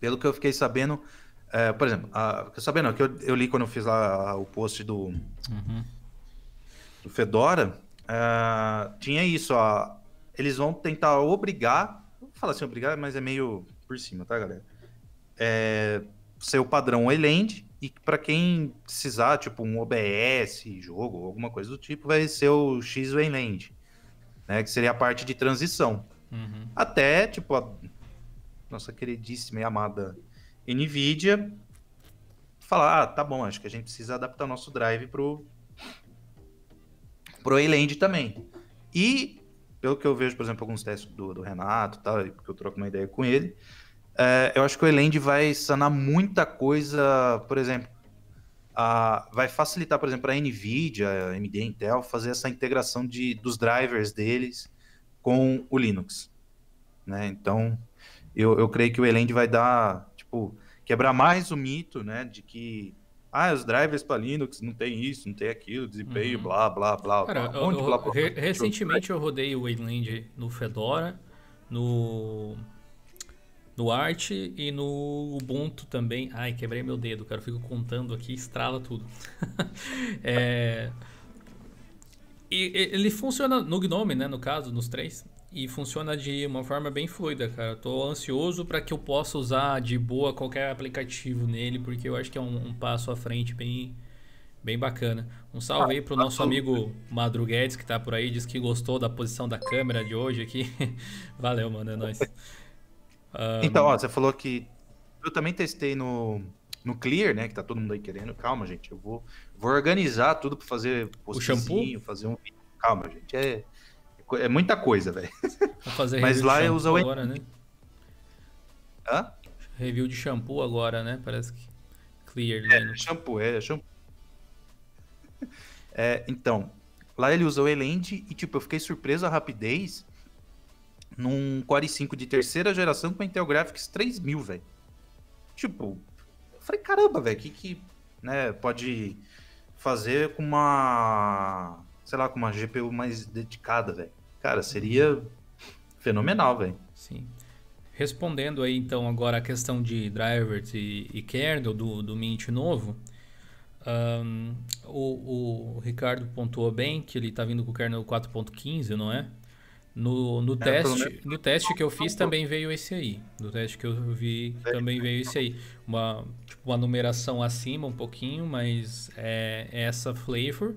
pelo que eu fiquei sabendo, é, por exemplo, a, sabendo que eu, eu, li quando eu fiz lá o post do, uhum. do Fedora, é, tinha isso, ó, eles vão tentar obrigar fala assim obrigado, mas é meio por cima, tá, galera? É, seu padrão Eland e para quem precisar, tipo um OBS, jogo, alguma coisa do tipo, vai ser o X-Wayland, né? Que seria a parte de transição. Uhum. Até, tipo, a nossa queridíssima e amada NVIDIA falar, ah, tá bom, acho que a gente precisa adaptar nosso drive pro pro Eland também. E pelo que eu vejo, por exemplo, alguns testes do, do Renato tal, porque eu troco uma ideia com ele, é, eu acho que o Elend vai sanar muita coisa, por exemplo, a, vai facilitar, por exemplo, a NVIDIA, a AMD, Intel, fazer essa integração de, dos drivers deles com o Linux. Né? Então, eu, eu creio que o Elend vai dar, tipo, quebrar mais o mito, né, de que ah, os drivers para Linux não tem isso, não tem aquilo, desempenho, uhum. blá, blá, blá. Cara, um monte eu, blá, blá, re Recentemente eu rodei o Wayland no Fedora, no no Art e no Ubuntu também. Ai, quebrei meu dedo, cara. Eu fico contando aqui, estrala tudo. é... E ele funciona no Gnome, né? No caso, nos três. E funciona de uma forma bem fluida, cara. Tô ansioso para que eu possa usar de boa qualquer aplicativo nele, porque eu acho que é um, um passo à frente bem, bem bacana. Um salve aí pro nosso amigo Madruguedes, que tá por aí, diz que gostou da posição da câmera de hoje aqui. Valeu, mano, é nóis. Um... Então, ó, você falou que eu também testei no, no Clear, né? Que tá todo mundo aí querendo. Calma, gente. Eu vou, vou organizar tudo para fazer o shampoo, fazer um Calma, gente. É, é muita coisa, velho. fazer Mas lá eu uso agora, né? Hã? Review de shampoo agora, né? Parece que Clear. É, né? shampoo, é, shampoo. É, então, lá ele usou o Elend e, tipo, eu fiquei surpreso a rapidez num Core i5 de terceira geração com Intel Graphics 3000, velho. Tipo, eu falei, caramba, velho, que que, né, pode fazer com uma, sei lá, com uma GPU mais dedicada, velho. Cara, seria fenomenal, velho. Sim. Respondendo aí, então, agora a questão de drivers e, e kernel do, do Mint novo, um, o, o Ricardo pontuou bem que ele está vindo com o kernel 4.15, não é? No, no, é, teste, no teste que eu fiz também veio esse aí. No teste que eu vi também veio esse aí. Uma, tipo, uma numeração acima um pouquinho, mas é, é essa flavor.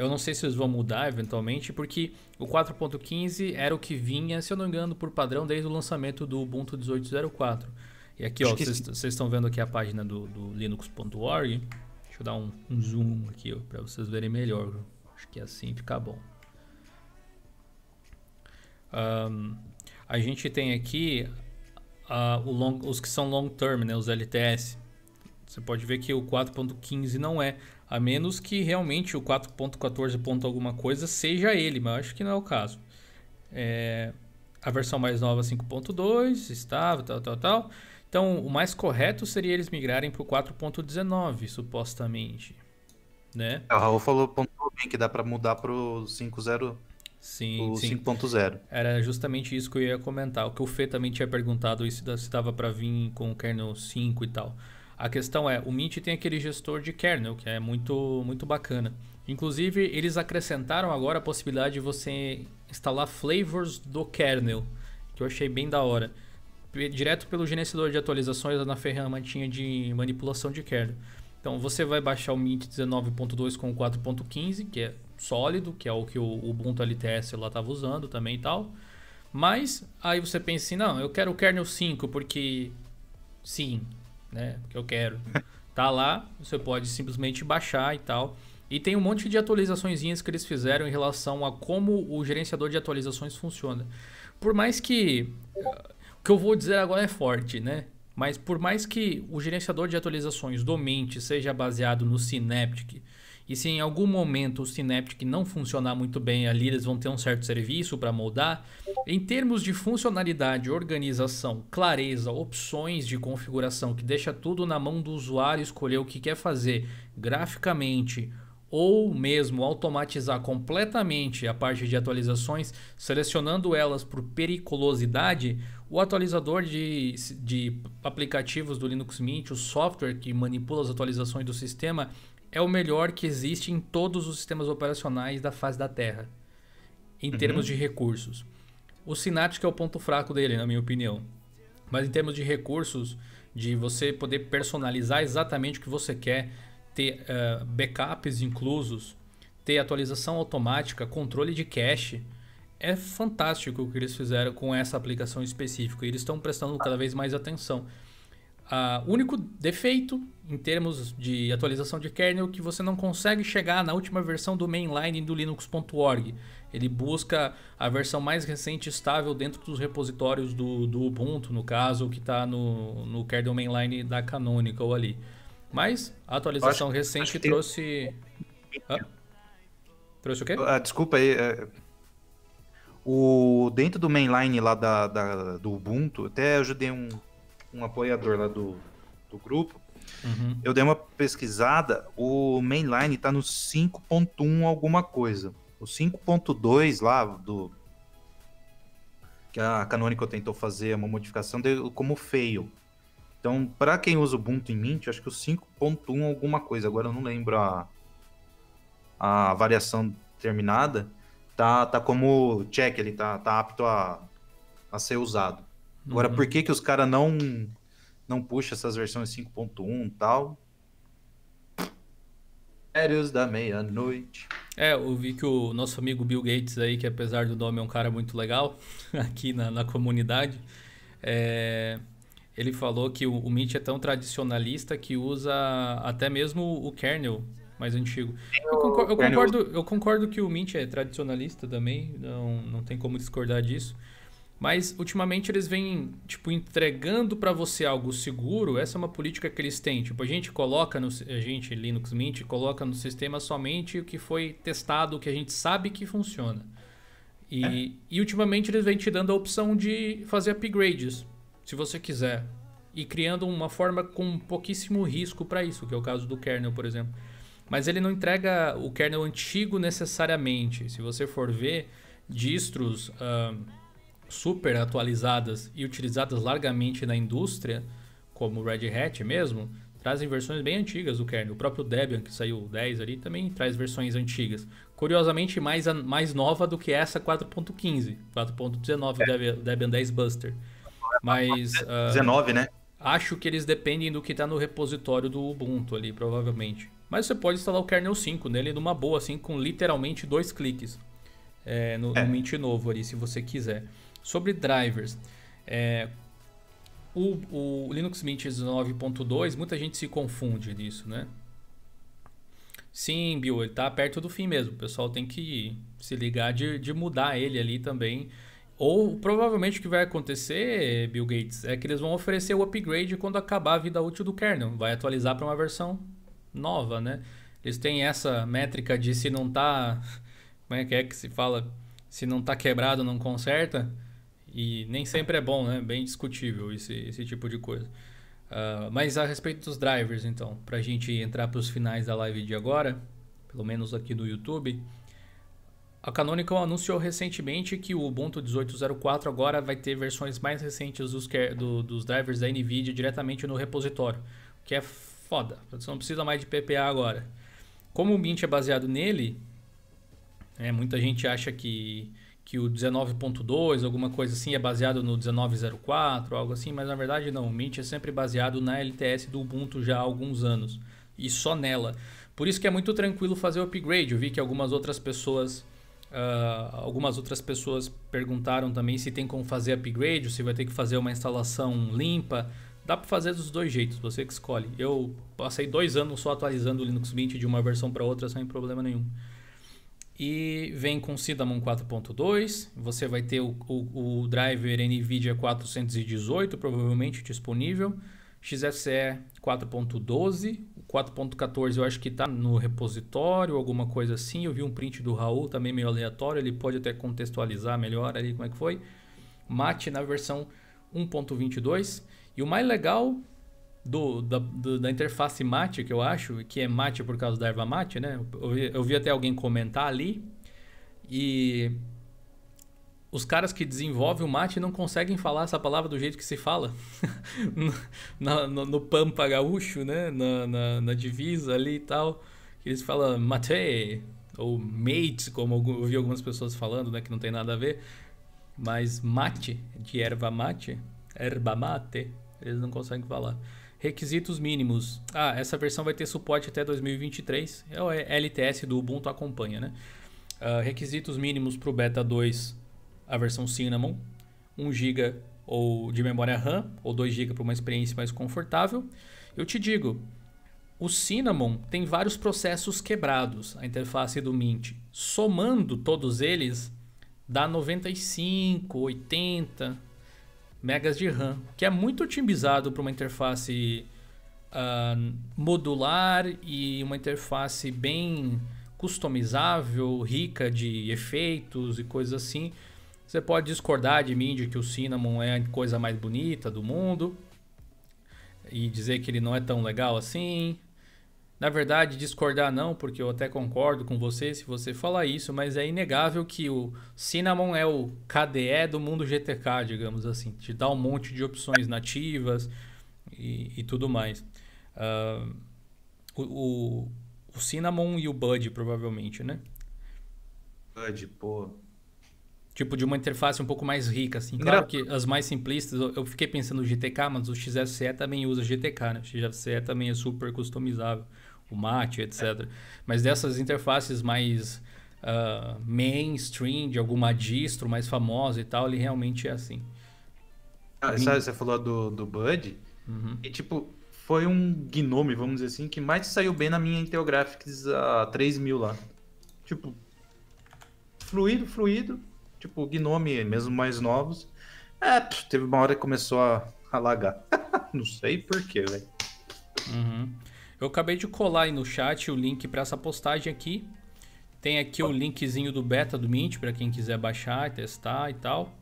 Eu não sei se eles vão mudar eventualmente, porque o 4.15 era o que vinha, se eu não me engano, por padrão desde o lançamento do Ubuntu 18.04. E aqui, ó, vocês estão vendo aqui a página do, do linux.org. Deixa eu dar um, um zoom aqui para vocês verem melhor. Acho que assim fica bom. Um, a gente tem aqui uh, long, os que são long term, né, os LTS. Você pode ver que o 4.15 não é, a menos que realmente o 4.14. alguma coisa seja ele, mas eu acho que não é o caso. É, a versão mais nova 5.2 estava, tal, tal, tal. Então, o mais correto seria eles migrarem para o 4.19, supostamente. Né? É, o Raul falou bem que dá para mudar para o 5.0 Sim, o 5.0. Era justamente isso que eu ia comentar. O que o Fê também tinha perguntado se estava para vir com o kernel 5 e tal. A questão é, o Mint tem aquele gestor de kernel, que é muito, muito bacana. Inclusive, eles acrescentaram agora a possibilidade de você instalar flavors do kernel, que eu achei bem da hora. Direto pelo gerenciador de atualizações na ferramentinha de manipulação de kernel. Então, você vai baixar o Mint 19.2 com 4.15, que é sólido, que é o que o Ubuntu LTS lá estava usando também e tal. Mas aí você pensa assim, não, eu quero o kernel 5 porque sim, né? Porque eu quero. Tá lá, você pode simplesmente baixar e tal. E tem um monte de atualizações que eles fizeram em relação a como o gerenciador de atualizações funciona. Por mais que o que eu vou dizer agora é forte, né? Mas por mais que o gerenciador de atualizações do Mint seja baseado no Synaptic, e se em algum momento o Synaptic não funcionar muito bem ali, eles vão ter um certo serviço para moldar. Em termos de funcionalidade, organização, clareza, opções de configuração que deixa tudo na mão do usuário escolher o que quer fazer graficamente ou mesmo automatizar completamente a parte de atualizações, selecionando elas por periculosidade, o atualizador de, de aplicativos do Linux Mint, o software que manipula as atualizações do sistema, é o melhor que existe em todos os sistemas operacionais da face da Terra, em uhum. termos de recursos. O Synaptic é o ponto fraco dele, na minha opinião. Mas em termos de recursos, de você poder personalizar exatamente o que você quer, ter uh, backups inclusos, ter atualização automática, controle de cache, é fantástico o que eles fizeram com essa aplicação específica. Eles estão prestando cada vez mais atenção. O único defeito em termos de atualização de kernel é que você não consegue chegar na última versão do mainline do Linux.org. Ele busca a versão mais recente estável dentro dos repositórios do, do Ubuntu, no caso, que está no, no kernel mainline da Canonical ali. Mas a atualização acho, recente acho trouxe. Tem... Trouxe o quê? Ah, desculpa aí. É... O... Dentro do mainline lá da, da, do Ubuntu, até ajudei um, um apoiador lá do, do grupo. Uhum. Eu dei uma pesquisada, o mainline está no 5.1 alguma coisa. O 5.2 lá do que a Canonical tentou fazer uma modificação deu como fail. Então, para quem usa o Ubuntu em Mint, acho que o 5.1 alguma coisa, agora eu não lembro a, a variação terminada, tá, tá como check, ele tá, tá apto a, a ser usado. Agora, uhum. por que que os caras não não puxa essas versões 5.1 e tal? Férios da meia-noite. É, eu vi que o nosso amigo Bill Gates aí, que apesar do nome é um cara muito legal aqui na, na comunidade, é, ele falou que o, o Mint é tão tradicionalista que usa até mesmo o kernel mais antigo. Eu concordo, eu concordo, eu concordo que o Mint é tradicionalista também, não, não tem como discordar disso. Mas ultimamente eles vêm, tipo, entregando para você algo seguro. Essa é uma política que eles têm. Tipo, a gente coloca no a gente Linux Mint coloca no sistema somente o que foi testado, o que a gente sabe que funciona. E, é. e ultimamente eles vêm te dando a opção de fazer upgrades, se você quiser, e criando uma forma com pouquíssimo risco para isso, que é o caso do kernel, por exemplo. Mas ele não entrega o kernel antigo necessariamente. Se você for ver distros super atualizadas e utilizadas largamente na indústria, como o Red Hat mesmo, trazem versões bem antigas do kernel. O próprio Debian, que saiu 10 ali, também traz versões antigas. Curiosamente, mais, mais nova do que essa 4.15, 4.19 é. Debian 10 Buster. Mas. Uh, 19, né? Acho que eles dependem do que está no repositório do Ubuntu ali, provavelmente. Mas você pode instalar o kernel 5 nele numa boa, assim, com literalmente dois cliques. É, no, é. no Mint novo ali, se você quiser. Sobre drivers, é, o, o, Linux Mint 19.2, muita gente se confunde nisso, né? Sim, Bill, ele está perto do fim mesmo. O pessoal tem que se ligar de, de mudar ele ali também. Ou provavelmente o que vai acontecer, Bill Gates, é que eles vão oferecer o upgrade quando acabar a vida útil do kernel. Vai atualizar para uma versão nova, né? Eles têm essa métrica de se não tá. Como é que é que se fala? Se não tá quebrado, não conserta. E nem sempre é bom, né? Bem discutível esse, esse tipo de coisa. Uh, mas a respeito dos drivers, então, para a gente entrar para os finais da live de agora, pelo menos aqui no YouTube, a Canonical anunciou recentemente que o Ubuntu 18.04 agora vai ter versões mais recentes dos, do, dos drivers da NVIDIA diretamente no repositório, o que é foda. Você não precisa mais de PPA agora. Como o Mint é baseado nele, é, muita gente acha que que o 19.2, alguma coisa assim, é baseado no 19.04, algo assim, mas na verdade não. O Mint é sempre baseado na LTS do Ubuntu já há alguns anos e só nela. Por isso que é muito tranquilo fazer o upgrade. Eu vi que algumas outras pessoas, uh, algumas outras pessoas perguntaram também se tem como fazer upgrade, ou se vai ter que fazer uma instalação limpa. Dá para fazer dos dois jeitos, você que escolhe. Eu passei dois anos só atualizando o Linux Mint de uma versão para outra sem problema nenhum e vem com Cinnamon 4.2. Você vai ter o, o, o, driver NVIDIA 418 provavelmente disponível. XFCE 4.12, 4.14 eu acho que está no repositório, alguma coisa assim. Eu vi um print do Raul também meio aleatório, ele pode até contextualizar melhor ali como é que foi. Mate na versão 1.22. E o mais legal do, da, do, da interface mate, que eu acho, que é mate por causa da erva mate, né? Eu, eu vi até alguém comentar ali. E os caras que desenvolvem o mate não conseguem falar essa palavra do jeito que se fala. no, no, no, Pampa Gaúcho, né? Na, na, na, divisa ali e tal. Eles falam mate, ou mate, como eu vi algumas pessoas falando, né? Que não tem nada a ver. Mas mate, de erva mate, erva mate, eles não conseguem falar. Requisitos mínimos. Ah, essa versão vai ter suporte até 2023. É o LTS do Ubuntu acompanha, né? Uh, requisitos mínimos para o Beta 2, a versão Cinnamon. 1 GB ou de memória RAM ou 2 GB para uma experiência mais confortável. Eu te digo, o Cinnamon tem vários processos quebrados, a interface do Mint. Somando todos eles, dá 95, 80, megas de RAM, que é muito otimizado para uma interface uh, modular e uma interface bem customizável, rica de efeitos e coisas assim. Você pode discordar de mim de que o Cinnamon é a coisa mais bonita do mundo. e dizer que ele não é tão legal assim. Na verdade, discordar não, porque eu até concordo com você se você falar isso, mas é inegável que o Cinnamon é o KDE do mundo GTK, digamos assim. Te dá um monte de opções nativas e, e tudo mais. Uh, o, o, o Cinnamon e o Bud, provavelmente, né? Bud, pô. Tipo, de uma interface um pouco mais rica, assim. Claro que as mais simplistas, eu fiquei pensando no GTK, mas o XFCE também usa GTK, né? O XFCE também é super customizável o Mate, etc. Mas dessas interfaces mais uh, mainstream, de alguma distro mais famosa e tal, ele realmente é assim. Ah, sabe, você falou do, do Bud, uhum. e tipo, foi um Gnome, vamos dizer assim, que mais saiu bem na minha Intel Graphics a 3000 lá. Tipo, fluido, fluido, tipo, Gnome, mesmo mais novos. É, teve uma hora que começou a, a lagar. Não sei porquê, velho. Uhum. Eu acabei de colar aí no chat o link para essa postagem aqui. Tem aqui o linkzinho do beta do Mint para quem quiser baixar, testar e tal.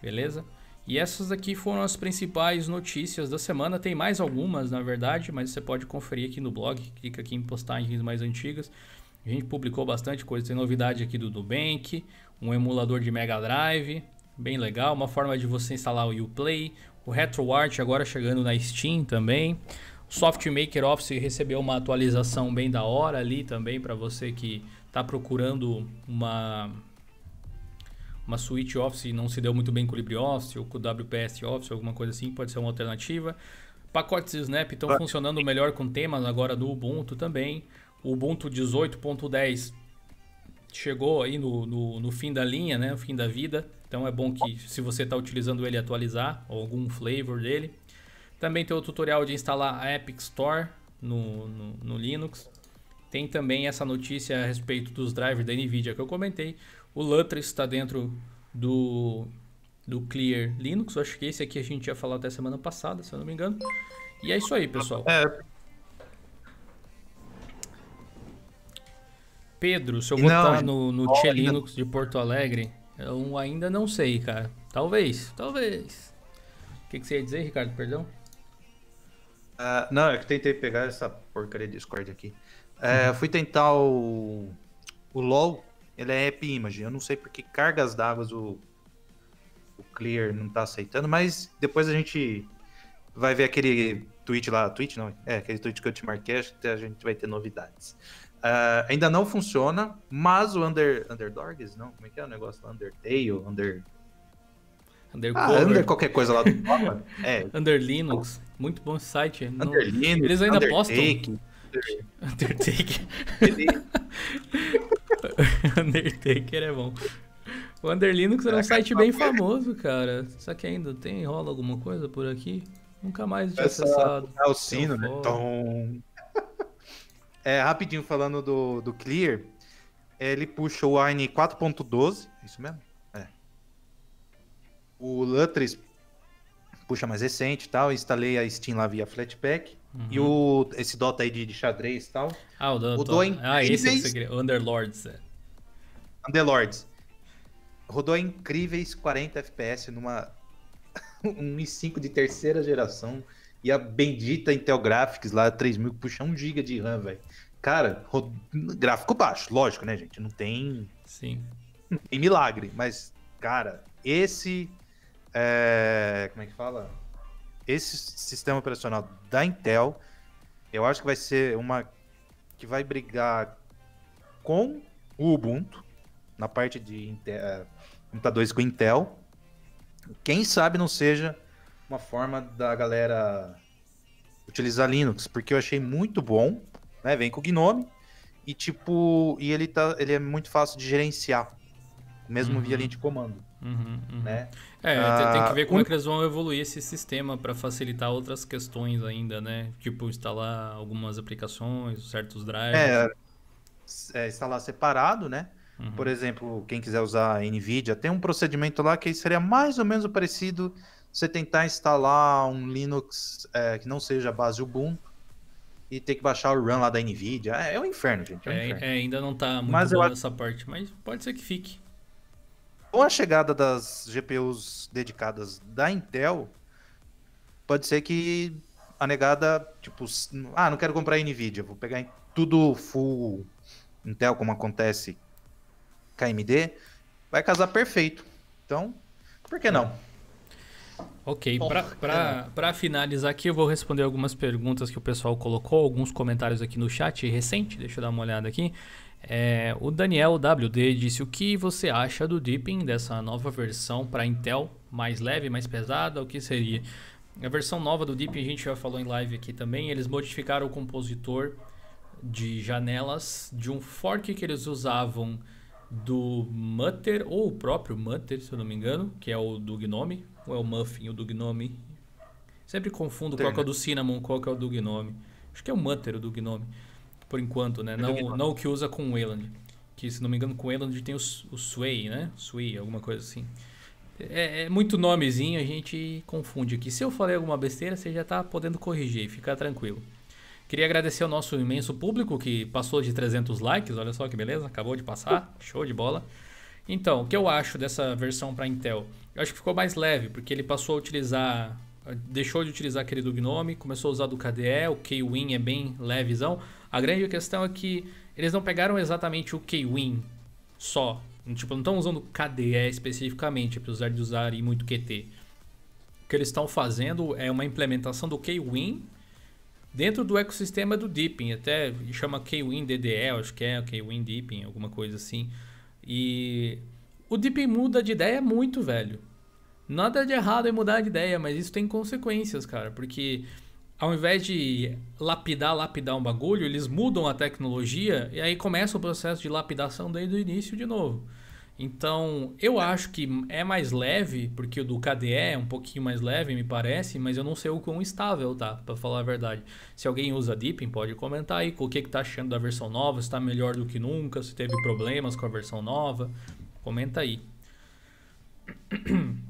Beleza? E essas aqui foram as principais notícias da semana. Tem mais algumas, na verdade, mas você pode conferir aqui no blog. Clica aqui em postagens mais antigas. A gente publicou bastante coisa. Tem novidade aqui do Nubank, um emulador de Mega Drive, bem legal. Uma forma de você instalar o Uplay. O RetroArt agora chegando na Steam também. SoftMaker Office recebeu uma atualização bem da hora ali também para você que está procurando uma uma suite Office e não se deu muito bem com o LibreOffice ou com o WPS Office, alguma coisa assim, pode ser uma alternativa. Pacotes Snap estão funcionando melhor com temas agora no Ubuntu também. O Ubuntu 18.10 chegou aí no, no, no, fim da linha, né? No fim da vida. Então é bom que se você está utilizando ele atualizar algum flavor dele. Também tem o tutorial de instalar a Epic Store no, no, no Linux. Tem também essa notícia a respeito dos drivers da NVIDIA que eu comentei. O Lutris está dentro do, do Clear Linux. Eu acho que esse aqui a gente ia falar até semana passada, se eu não me engano. E é isso aí, pessoal. É. Pedro, se eu botar não, no, no Tia Linux de Porto Alegre, eu ainda não sei, cara. Talvez, talvez. O que, que você ia dizer, Ricardo? Perdão? Uh, não, é que tentei pegar essa porcaria de Discord aqui. Uh, fui tentar o, o LOL, ele é App Image. Eu não sei porque cargas d'água o, o Clear não tá aceitando, mas depois a gente vai ver aquele tweet lá. Tweet não, é aquele tweet que eu te marquei, acho que a gente vai ter novidades. Uh, ainda não funciona, mas o Under, Underdogs, não, como é que é o negócio? Undertale, Under. Undercover. Ah, under qualquer coisa lá do. É. Under Linux. Muito bom esse site. Under Linux. Eles ainda Undertake. postam. Undertaker. Undertaker é bom. O Under Linux era um site bem famoso, cara. Só que ainda tem, rola alguma coisa por aqui? Nunca mais tinha Essa, acessado. É o sino, né? Tom. É, rapidinho falando do, do Clear, ele puxa o Wine 4.12, isso mesmo? O Lutris puxa mais recente e tal. Instalei a Steam lá via Flatpak. Uhum. E o, esse Dota aí de, de xadrez e tal. Ah, o Dota. Rodou em ah, esse é que você Underlords. É. Underlords. Rodou incríveis 40 FPS numa um i5 de terceira geração. E a bendita Intel Graphics lá, 3000, puxa 1 GB de RAM, velho. Cara, gráfico baixo, lógico, né, gente? Não tem. Sim. Não tem milagre, mas, cara, esse é, como é que fala? Esse sistema operacional da Intel, eu acho que vai ser uma que vai brigar com o Ubuntu na parte de Intel, é, computadores com Intel. Quem sabe não seja uma forma da galera utilizar Linux, porque eu achei muito bom, né? Vem com o Gnome e tipo, e ele tá, ele é muito fácil de gerenciar, mesmo uhum. via linha de comando. Uhum, uhum. Né? É, ah, tem que ver como um... é que eles vão evoluir esse sistema para facilitar outras questões ainda, né? Tipo, instalar algumas aplicações, certos drivers. É, é instalar separado, né? Uhum. Por exemplo, quem quiser usar NVIDIA, tem um procedimento lá que seria mais ou menos parecido você tentar instalar um Linux é, que não seja base Ubuntu e ter que baixar o RAM lá da NVIDIA. É, é um inferno, gente. É, um é, inferno. é ainda não tá muito mas boa essa parte, mas pode ser que fique. Com a chegada das GPUs dedicadas da Intel, pode ser que a negada, tipo, ah, não quero comprar Nvidia, vou pegar tudo full Intel, como acontece com a AMD, vai casar perfeito. Então, por que não? Ok, para finalizar aqui, eu vou responder algumas perguntas que o pessoal colocou, alguns comentários aqui no chat recente, deixa eu dar uma olhada aqui. É, o Daniel WD disse: O que você acha do Deepin, dessa nova versão para Intel, mais leve, mais pesada? O que seria? A versão nova do Deepin, a gente já falou em live aqui também, eles modificaram o compositor de janelas de um fork que eles usavam do Mutter, ou o próprio Mutter, se eu não me engano, que é o do Gnome, ou é o Muffin, o do Gnome. Sempre confundo qual é o do Cinnamon, qual é o do Gnome. Acho que é o Mutter, o do Gnome, por enquanto, né? É não, não o que usa com o Wayland. Que, se não me engano, com o Wayland tem o, o Sway, né? Sway, alguma coisa assim. É, é, muito nomezinho, a gente confunde aqui. Se eu falei alguma besteira, você já está podendo corrigir, fica tranquilo. Queria agradecer ao nosso imenso público que passou de 300 likes, olha só que beleza, acabou de passar, show de bola. Então, o que eu acho dessa versão para Intel? Eu acho que ficou mais leve, porque ele passou a utilizar, deixou de utilizar aquele do Gnome, começou a usar do KDE, o Kwin é bem levezão. A grande questão é que eles não pegaram exatamente o Kwin só, tipo, não estão usando KDE especificamente, apesar de usarem muito QT. O que eles estão fazendo é uma implementação do Kwin dentro do ecossistema do Deepin, até chama Kwin DDE, acho que é Kwin Deepin, alguma coisa assim. E o Deepin muda de ideia muito, velho. Nada de errado em mudar de ideia, mas isso tem consequências, cara, porque ao invés de lapidar, lapidar um bagulho, eles mudam a tecnologia e aí começa o processo de lapidação desde o início de novo. Então, eu acho que é mais leve, porque o do KDE é um pouquinho mais leve, me parece, mas eu não sei o quão estável tá, para falar a verdade. Se alguém usa Deepin, pode comentar aí o que, que tá achando da versão nova, se tá melhor do que nunca, se teve problemas com a versão nova. Comenta aí.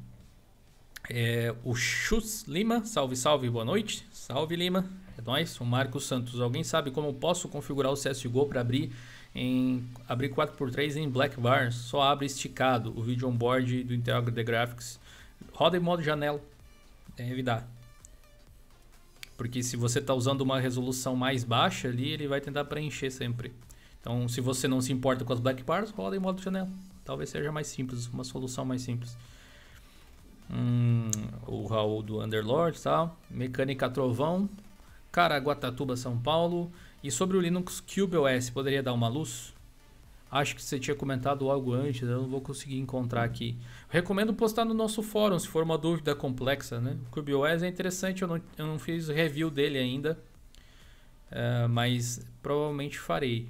É, o Chus Lima, salve, salve, boa noite. Salve Lima, é nóis. O Marcos Santos, alguém sabe como posso configurar o CSGO para abrir em abrir 4x3 em Black Bar, só abre esticado o vídeo onboard do Intel HD Graphics. Roda em modo janela, deve dar. Porque se você está usando uma resolução mais baixa ali, ele vai tentar preencher sempre. Então, se você não se importa com as black bars, roda em modo janela. Talvez seja mais simples, uma solução mais simples. Hum, o Raul do Underlord tal. Mecânica Trovão. Caraguatatuba, São Paulo. E sobre o Linux Cube OS, poderia dar uma luz? Acho que você tinha comentado algo antes, eu não vou conseguir encontrar aqui. recomendo postar no nosso fórum, se for uma dúvida complexa, né? O CubeOS é interessante, eu não, eu não fiz review dele ainda, uh, mas provavelmente farei.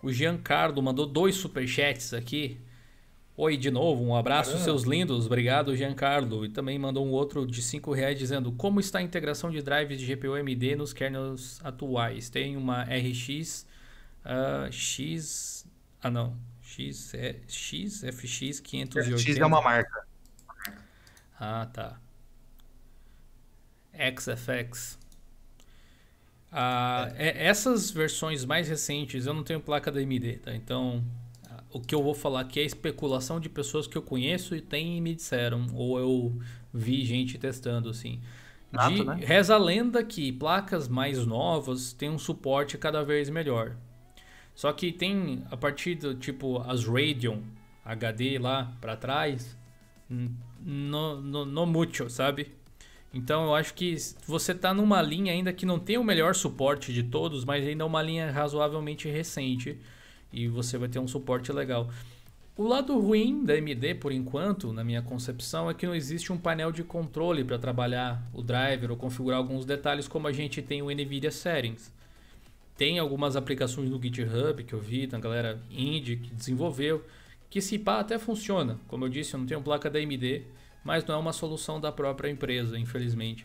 O Giancarlo mandou dois superchats aqui. Oi de novo, um abraço, Caramba. seus lindos. Obrigado, Giancarlo. E também mandou um outro de 5 reais dizendo como está a integração de drives de GPU AMD nos kernels atuais. Tem uma RX uh, X. Ah, não. X, é, X FX 580. X é uma marca. Ah, tá. XFX. Ah, é. essas versões mais recentes, eu não tenho placa da AMD, tá? Então o que eu vou falar aqui é especulação de pessoas que eu conheço e tem e me disseram, ou eu vi gente testando assim. De, né? Reza a lenda que placas mais novas têm um suporte cada vez melhor. Só que tem a partir do tipo as Radeon HD lá para trás, no, no, no mucho, sabe? Então eu acho que você está numa linha ainda que não tem o melhor suporte de todos, mas ainda é uma linha razoavelmente recente e você vai ter um suporte legal. O lado ruim da AMD, por enquanto, na minha concepção, é que não existe um painel de controle para trabalhar o driver ou configurar alguns detalhes como a gente tem o NVIDIA Settings. Tem algumas aplicações no GitHub que eu vi, da galera indie que desenvolveu, que se pá até funciona. Como eu disse, eu não tenho placa da AMD, mas não é uma solução da própria empresa, infelizmente.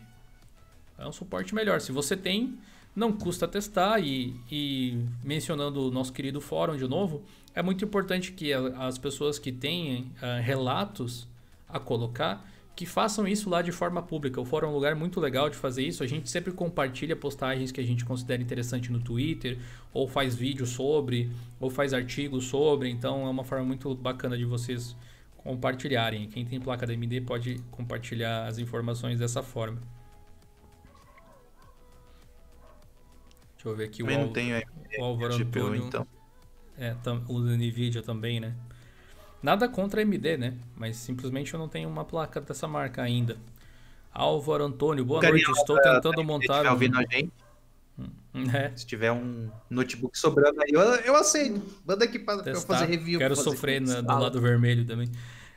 É um suporte melhor. Se você tem, não custa testar e, e, mencionando o nosso querido fórum de novo, é muito importante que as pessoas que têm uh, relatos a colocar, que façam isso lá de forma pública. O fórum é um lugar muito legal de fazer isso. A gente sempre compartilha postagens que a gente considera interessante no Twitter, ou faz vídeos sobre, ou faz artigos sobre. Então é uma forma muito bacana de vocês compartilharem. Quem tem placa da AMD pode compartilhar as informações dessa forma. Deixa eu ver aqui Também o, não tenho o Álvaro GPU, Antônio. então. É, tam, o da Nvidia também, né? Nada contra a AMD, né? Mas simplesmente eu não tenho uma placa dessa marca ainda. Álvaro Antônio, boa Carinha, noite. Estou tentando montar um. ouvindo a gente, É, se tiver um notebook sobrando aí, eu, eu aceito. Manda aqui pra eu fazer review. Quero fazer sofrer na- do lado vermelho também.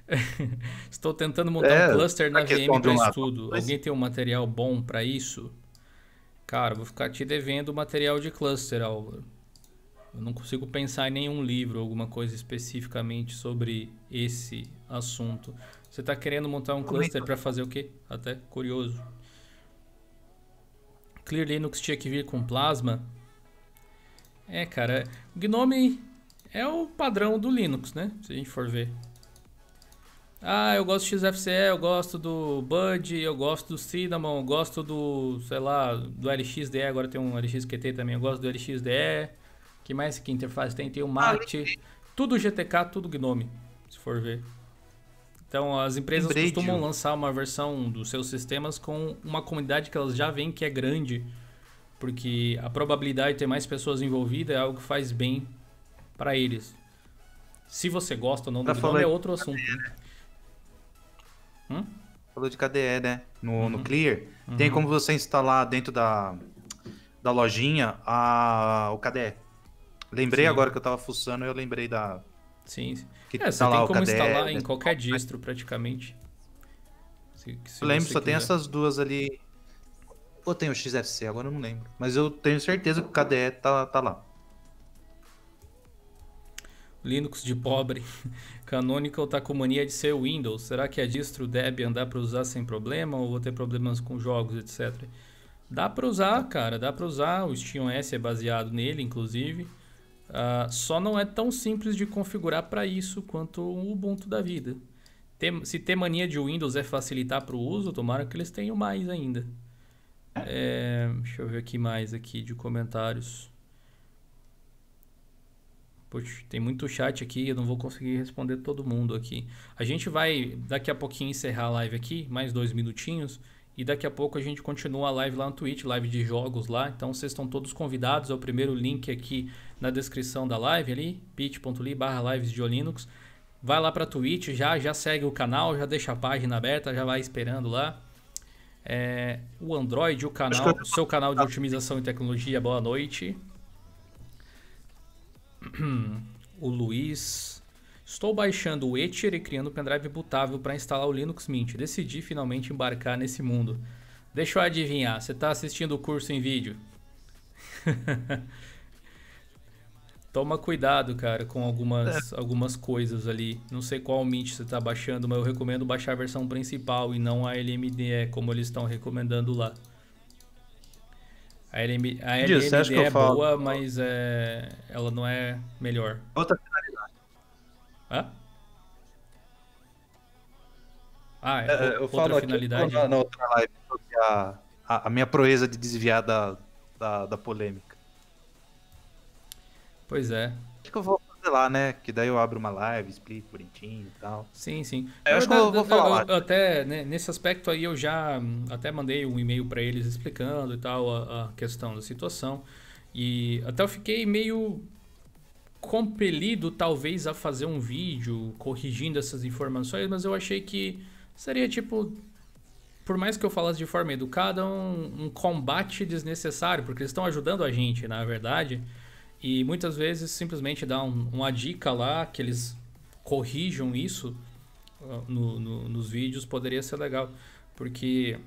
Estou tentando montar É, um cluster na VM para estudo. Alguém tem um material bom para isso? Cara, vou ficar te devendo material de cluster, Álvaro. Eu não consigo pensar em nenhum livro, alguma coisa especificamente sobre esse assunto. Você está querendo montar um cluster para fazer o quê? Até curioso. Clear Linux tinha que vir com Plasma. É, cara, Gnome é o padrão do Linux, né? Se a gente for ver. Ah, eu gosto do XFCE, eu gosto do Bud, eu gosto do Cinnamon, eu gosto do, sei lá, do LXDE, agora tem um LXQT também, eu gosto do LXDE. Que mais que interface tem? Tem o Mate. Tudo GTK, tudo Gnome, se for ver. Então, as empresas Lembrei costumam lançar uma versão dos seus sistemas com uma comunidade que elas já veem que é grande, porque a probabilidade de ter mais pessoas envolvidas é algo que faz bem para eles. Se você gosta ou não do Tá Gnome é outro assunto. né? Hum? Falou de KDE, né? No, no Uhum. Clear. Tem Uhum. como você instalar dentro da, da lojinha a, o KDE. Lembrei Sim. agora que eu tava fuçando, eu lembrei da. Sim. Que É, você tá lá tem como KDE, instalar em né? qualquer distro praticamente. Se, se Eu lembro, você só tem quiser. essas duas ali. Ou tem o XFC, agora eu não lembro. Mas eu tenho certeza que o KDE tá, tá lá. Linux de pobre. Canonical tá com mania de ser Windows. Será que a distro Debian dá para usar sem problema ou vou ter problemas com jogos, etc? Dá para usar, cara, dá para usar. O SteamOS é baseado nele, inclusive. Ah, só não é tão simples de configurar para isso quanto o Ubuntu da vida. Ter- se ter mania de Windows é facilitar para o uso, tomara que eles tenham mais ainda. É, deixa eu ver aqui mais aqui de comentários. Poxa, tem muito chat aqui, eu não vou conseguir responder todo mundo aqui. A gente vai daqui a pouquinho encerrar a live aqui, mais dois minutinhos, e daqui a pouco a gente continua a live lá no Twitch, live de jogos lá. Então vocês estão todos convidados, é o primeiro link aqui na descrição da live ali, bit.ly barra lives de Linux. Vai lá pra Twitch, já, já segue o canal, já deixa a página aberta, já vai esperando lá. É, o Android, o canal, o seu canal de otimização e tecnologia, boa noite. O Luiz. Estou baixando o Etcher e criando um pendrive bootável para instalar o Linux Mint. Decidi finalmente embarcar nesse mundo. Deixa eu adivinhar, você está assistindo o curso em vídeo? Toma cuidado, cara, com algumas, algumas coisas ali. Não sei qual Mint você está baixando, mas eu recomendo baixar a versão principal e não a LMDE, como eles estão recomendando lá. A, LM, a Diz, que eu é falo- boa, mas é, ela não é melhor. Outra Hã? Ah, é, É, o- eu outra falo aqui finalidade. na, na outra live sobre a, a, a minha proeza de desviar da, da, da polêmica. Pois é. Acho que eu vou lá, né? Que daí eu abro uma live, explico bonitinho e tal. Sim, sim. É, eu acho que eu vou falar lá. eu até, né, nesse aspecto aí, eu já hum, até mandei um e-mail para eles explicando e tal a, a questão da situação. E até eu fiquei meio compelido, talvez, a fazer um vídeo corrigindo essas informações, mas eu achei que seria tipo. Por mais que eu falasse de forma educada, um, um combate desnecessário, porque eles estão ajudando a gente, na verdade. E muitas vezes simplesmente dá um- uma dica lá que eles corrijam isso uh, no- no- nos vídeos poderia ser legal. Porque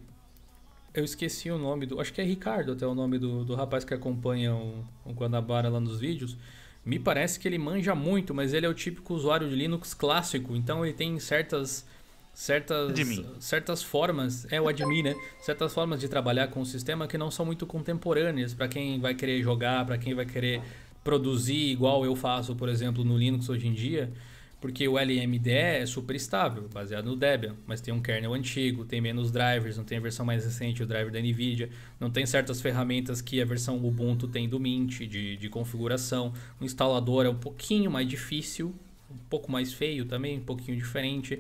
eu esqueci o nome do. Acho que é Ricardo até o nome do, do rapaz que acompanha o, o Guanabara lá nos vídeos. Me parece que ele manja muito, mas ele é o típico usuário de Linux clássico, então ele tem certas certas Admin. certas formas, é o admin, né? Certas formas de trabalhar com o sistema que não são muito contemporâneas para quem vai querer jogar, para quem vai querer produzir igual eu faço, por exemplo, no Linux hoje em dia, porque o LMDE é super estável, baseado no Debian, mas tem um kernel antigo, tem menos drivers, não tem a versão mais recente, o driver da NVIDIA, não tem certas ferramentas que a versão Ubuntu tem do Mint, de, de configuração. O instalador é um pouquinho mais difícil, um pouco mais feio também, um pouquinho diferente.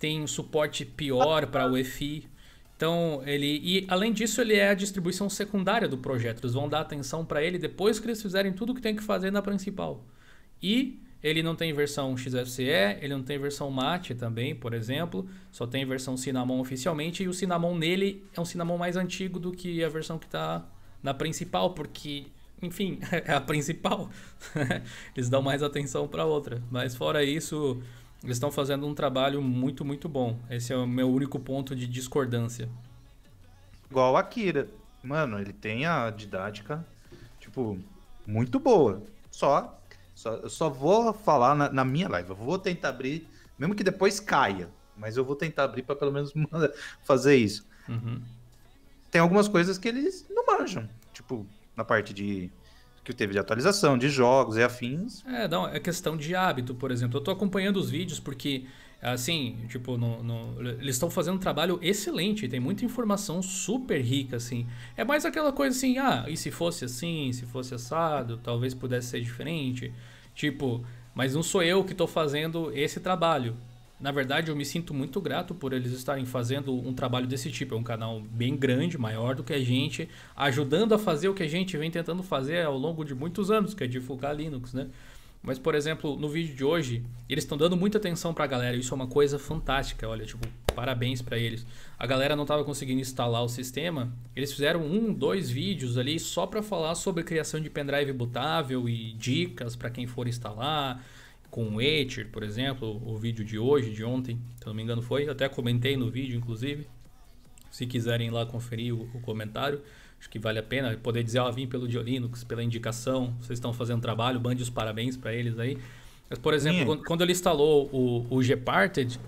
Tem um suporte pior para o EFI, Então, ele. E além disso, ele é a distribuição secundária do projeto. Eles vão dar atenção para ele depois que eles fizerem tudo o que tem que fazer na principal. E ele não tem versão XFCE, ele não tem versão Mate também, por exemplo. Só tem versão Cinnamon oficialmente. E o Cinnamon nele é um Cinnamon mais antigo do que a versão que está na principal, porque, enfim, é a principal. eles dão mais atenção para outra. Mas fora isso, eles estão fazendo um trabalho muito, muito bom. Esse é o meu único ponto de discordância. Igual a Akira. Mano, ele tem a didática, tipo, muito boa. Só, só eu só vou falar na, na, minha live. Eu vou tentar abrir, mesmo que depois caia, mas eu vou tentar abrir para pelo menos fazer isso. Uhum. Tem algumas coisas que eles não manjam, tipo, na parte de que teve de atualização de jogos e afins. É, não, é questão de hábito, por exemplo. Eu estou acompanhando os vídeos porque, assim, tipo, no, no eles estão fazendo um trabalho excelente, tem muita informação super rica, assim. É mais aquela coisa assim, ah, e se fosse assim, se fosse assado, talvez pudesse ser diferente. Tipo, mas não sou eu que estou fazendo esse trabalho. Na verdade, eu me sinto muito grato por eles estarem fazendo um trabalho desse tipo. É um canal bem grande, maior do que a gente, ajudando a fazer o que a gente vem tentando fazer ao longo de muitos anos, que é divulgar Linux, né? Mas, por exemplo, no vídeo de hoje, eles estão dando muita atenção para a galera. Isso é uma coisa fantástica. Olha, tipo, parabéns para eles. A galera não estava conseguindo instalar o sistema. Eles fizeram um, dois vídeos ali só para falar sobre criação de pendrive bootável e dicas para quem for instalar com o Ether, por exemplo, o vídeo de hoje, de ontem, se não me engano foi, até comentei no vídeo, inclusive. Se quiserem lá conferir o, o comentário, acho que vale a pena poder dizer, ó, vim pelo Diolinux, pela indicação, vocês estão fazendo trabalho, mande os parabéns para eles aí. Mas, por exemplo, quando, quando, ele instalou o, o Gparted uh,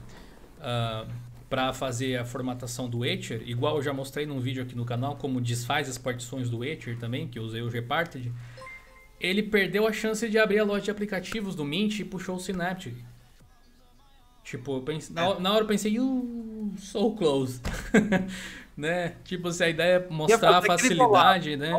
ah, para fazer a formatação do Ether, igual eu já mostrei num vídeo aqui no canal, como desfaz as partições do Ether também, que eu usei o Gparted, ele perdeu a chance de abrir a loja de aplicativos do Mint e puxou o Synaptic. Tipo, pense, na, é. na, hora eu pensei, uh, so close. né? Tipo, se a ideia é mostrar a facilidade, né?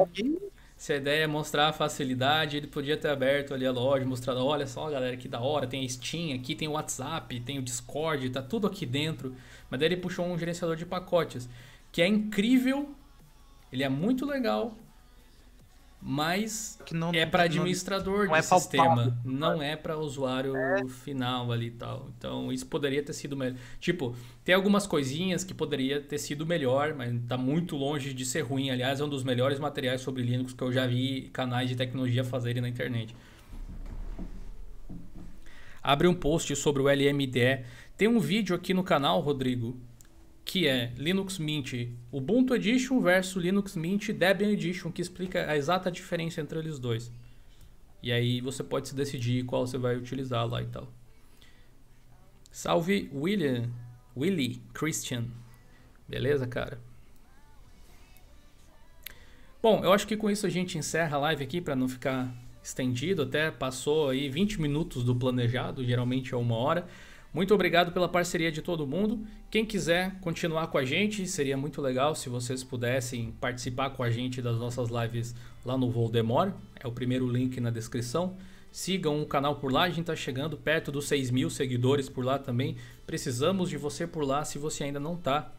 Se a ideia é mostrar a facilidade, ele podia ter aberto ali a loja, mostrado, olha só, galera, que da hora, tem a Steam aqui, tem o WhatsApp, tem o Discord, tá tudo aqui dentro. Mas daí ele puxou um gerenciador de pacotes, que é incrível, ele é muito legal, mas não, é para administrador não, não de é sistema, não é para usuário é. final ali e tal. Então isso poderia ter sido melhor. Tipo, tem algumas coisinhas que poderia ter sido melhor, mas está muito longe de ser ruim. Aliás, é um dos melhores materiais sobre Linux que eu já vi canais de tecnologia fazerem na internet. Abre um post sobre o LMDE. Tem um vídeo aqui no canal, Rodrigo, que é Linux Mint Ubuntu Edition versus Linux Mint Debian Edition, que explica a exata diferença entre eles dois. E aí você pode se decidir qual você vai utilizar lá e tal. Salve William, Willy Christian. Beleza, cara? Bom, eu acho que com isso a gente encerra a live aqui para não ficar estendido. Até passou aí 20 minutos do planejado, geralmente é uma hora. Muito obrigado pela parceria de todo mundo. Quem quiser continuar com a gente, seria muito legal se vocês pudessem participar com a gente das nossas lives lá no Voldemort. É o primeiro link na descrição. Sigam o canal por lá, a gente está chegando perto dos 6 mil seguidores por lá também. Precisamos de você por lá se você ainda não está.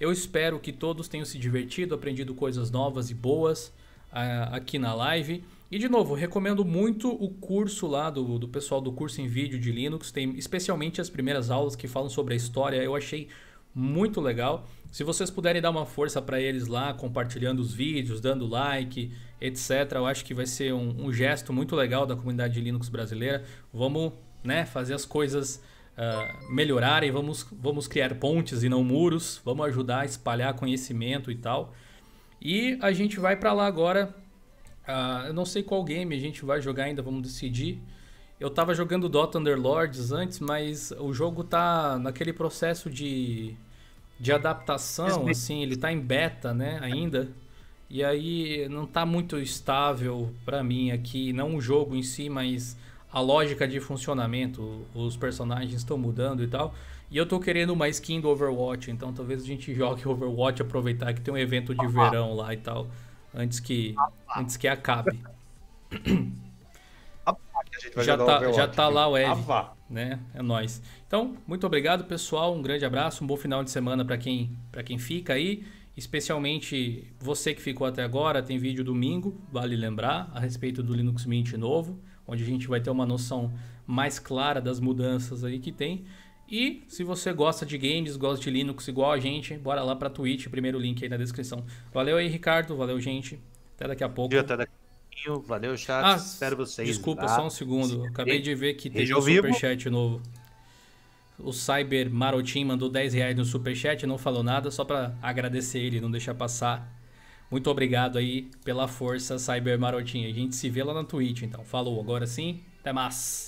Eu espero que todos tenham se divertido, aprendido coisas novas e boas uh, aqui na live. E de novo, recomendo muito o curso lá do, do pessoal do curso em vídeo de Linux, tem especialmente as primeiras aulas que falam sobre a história, eu achei muito legal. Se vocês puderem dar uma força para eles lá, compartilhando os vídeos, dando like, etc., eu acho que vai ser um, um gesto muito legal da comunidade de Linux brasileira. Vamos né, fazer as coisas uh, melhorarem, vamos, vamos criar pontes e não muros, vamos ajudar a espalhar conhecimento e tal. E a gente vai para lá agora Uh, eu não sei qual game a gente vai jogar ainda, vamos decidir. Eu tava jogando Dota Underlords antes, mas o jogo tá naquele processo de, de adaptação, assim, ele tá em beta, né, ainda. E aí não tá muito estável para mim aqui, não o jogo em si, mas a lógica de funcionamento, os personagens estão mudando e tal. E eu tô querendo uma skin do Overwatch, então talvez a gente jogue Overwatch, aproveitar que tem um evento de verão lá e tal antes que, antes que acabe. já tá, já tá lá o Ed. né? É nós. Então, muito obrigado, pessoal. Um grande abraço, um bom final de semana para quem, para quem fica aí. Especialmente você que ficou até agora, tem vídeo domingo, vale lembrar, a respeito do Linux Mint novo, onde a gente vai ter uma noção mais clara das mudanças aí que tem. E se você gosta de games, gosta de Linux igual a gente, bora lá para Twitch, primeiro link aí na descrição. Valeu aí, Ricardo, valeu, gente. Até daqui a pouco. Até daqui. Valeu, chat. Ah, Espero vocês. Desculpa, lá. só um segundo. Acabei de ver que teve um superchat novo. O Cyber Marotim mandou 10 reais no superchat, não falou nada, só para agradecer ele, não deixar passar. Muito obrigado aí pela força, Cyber Marotim. A gente se vê lá na Twitch, então. Falou, agora sim, até mais.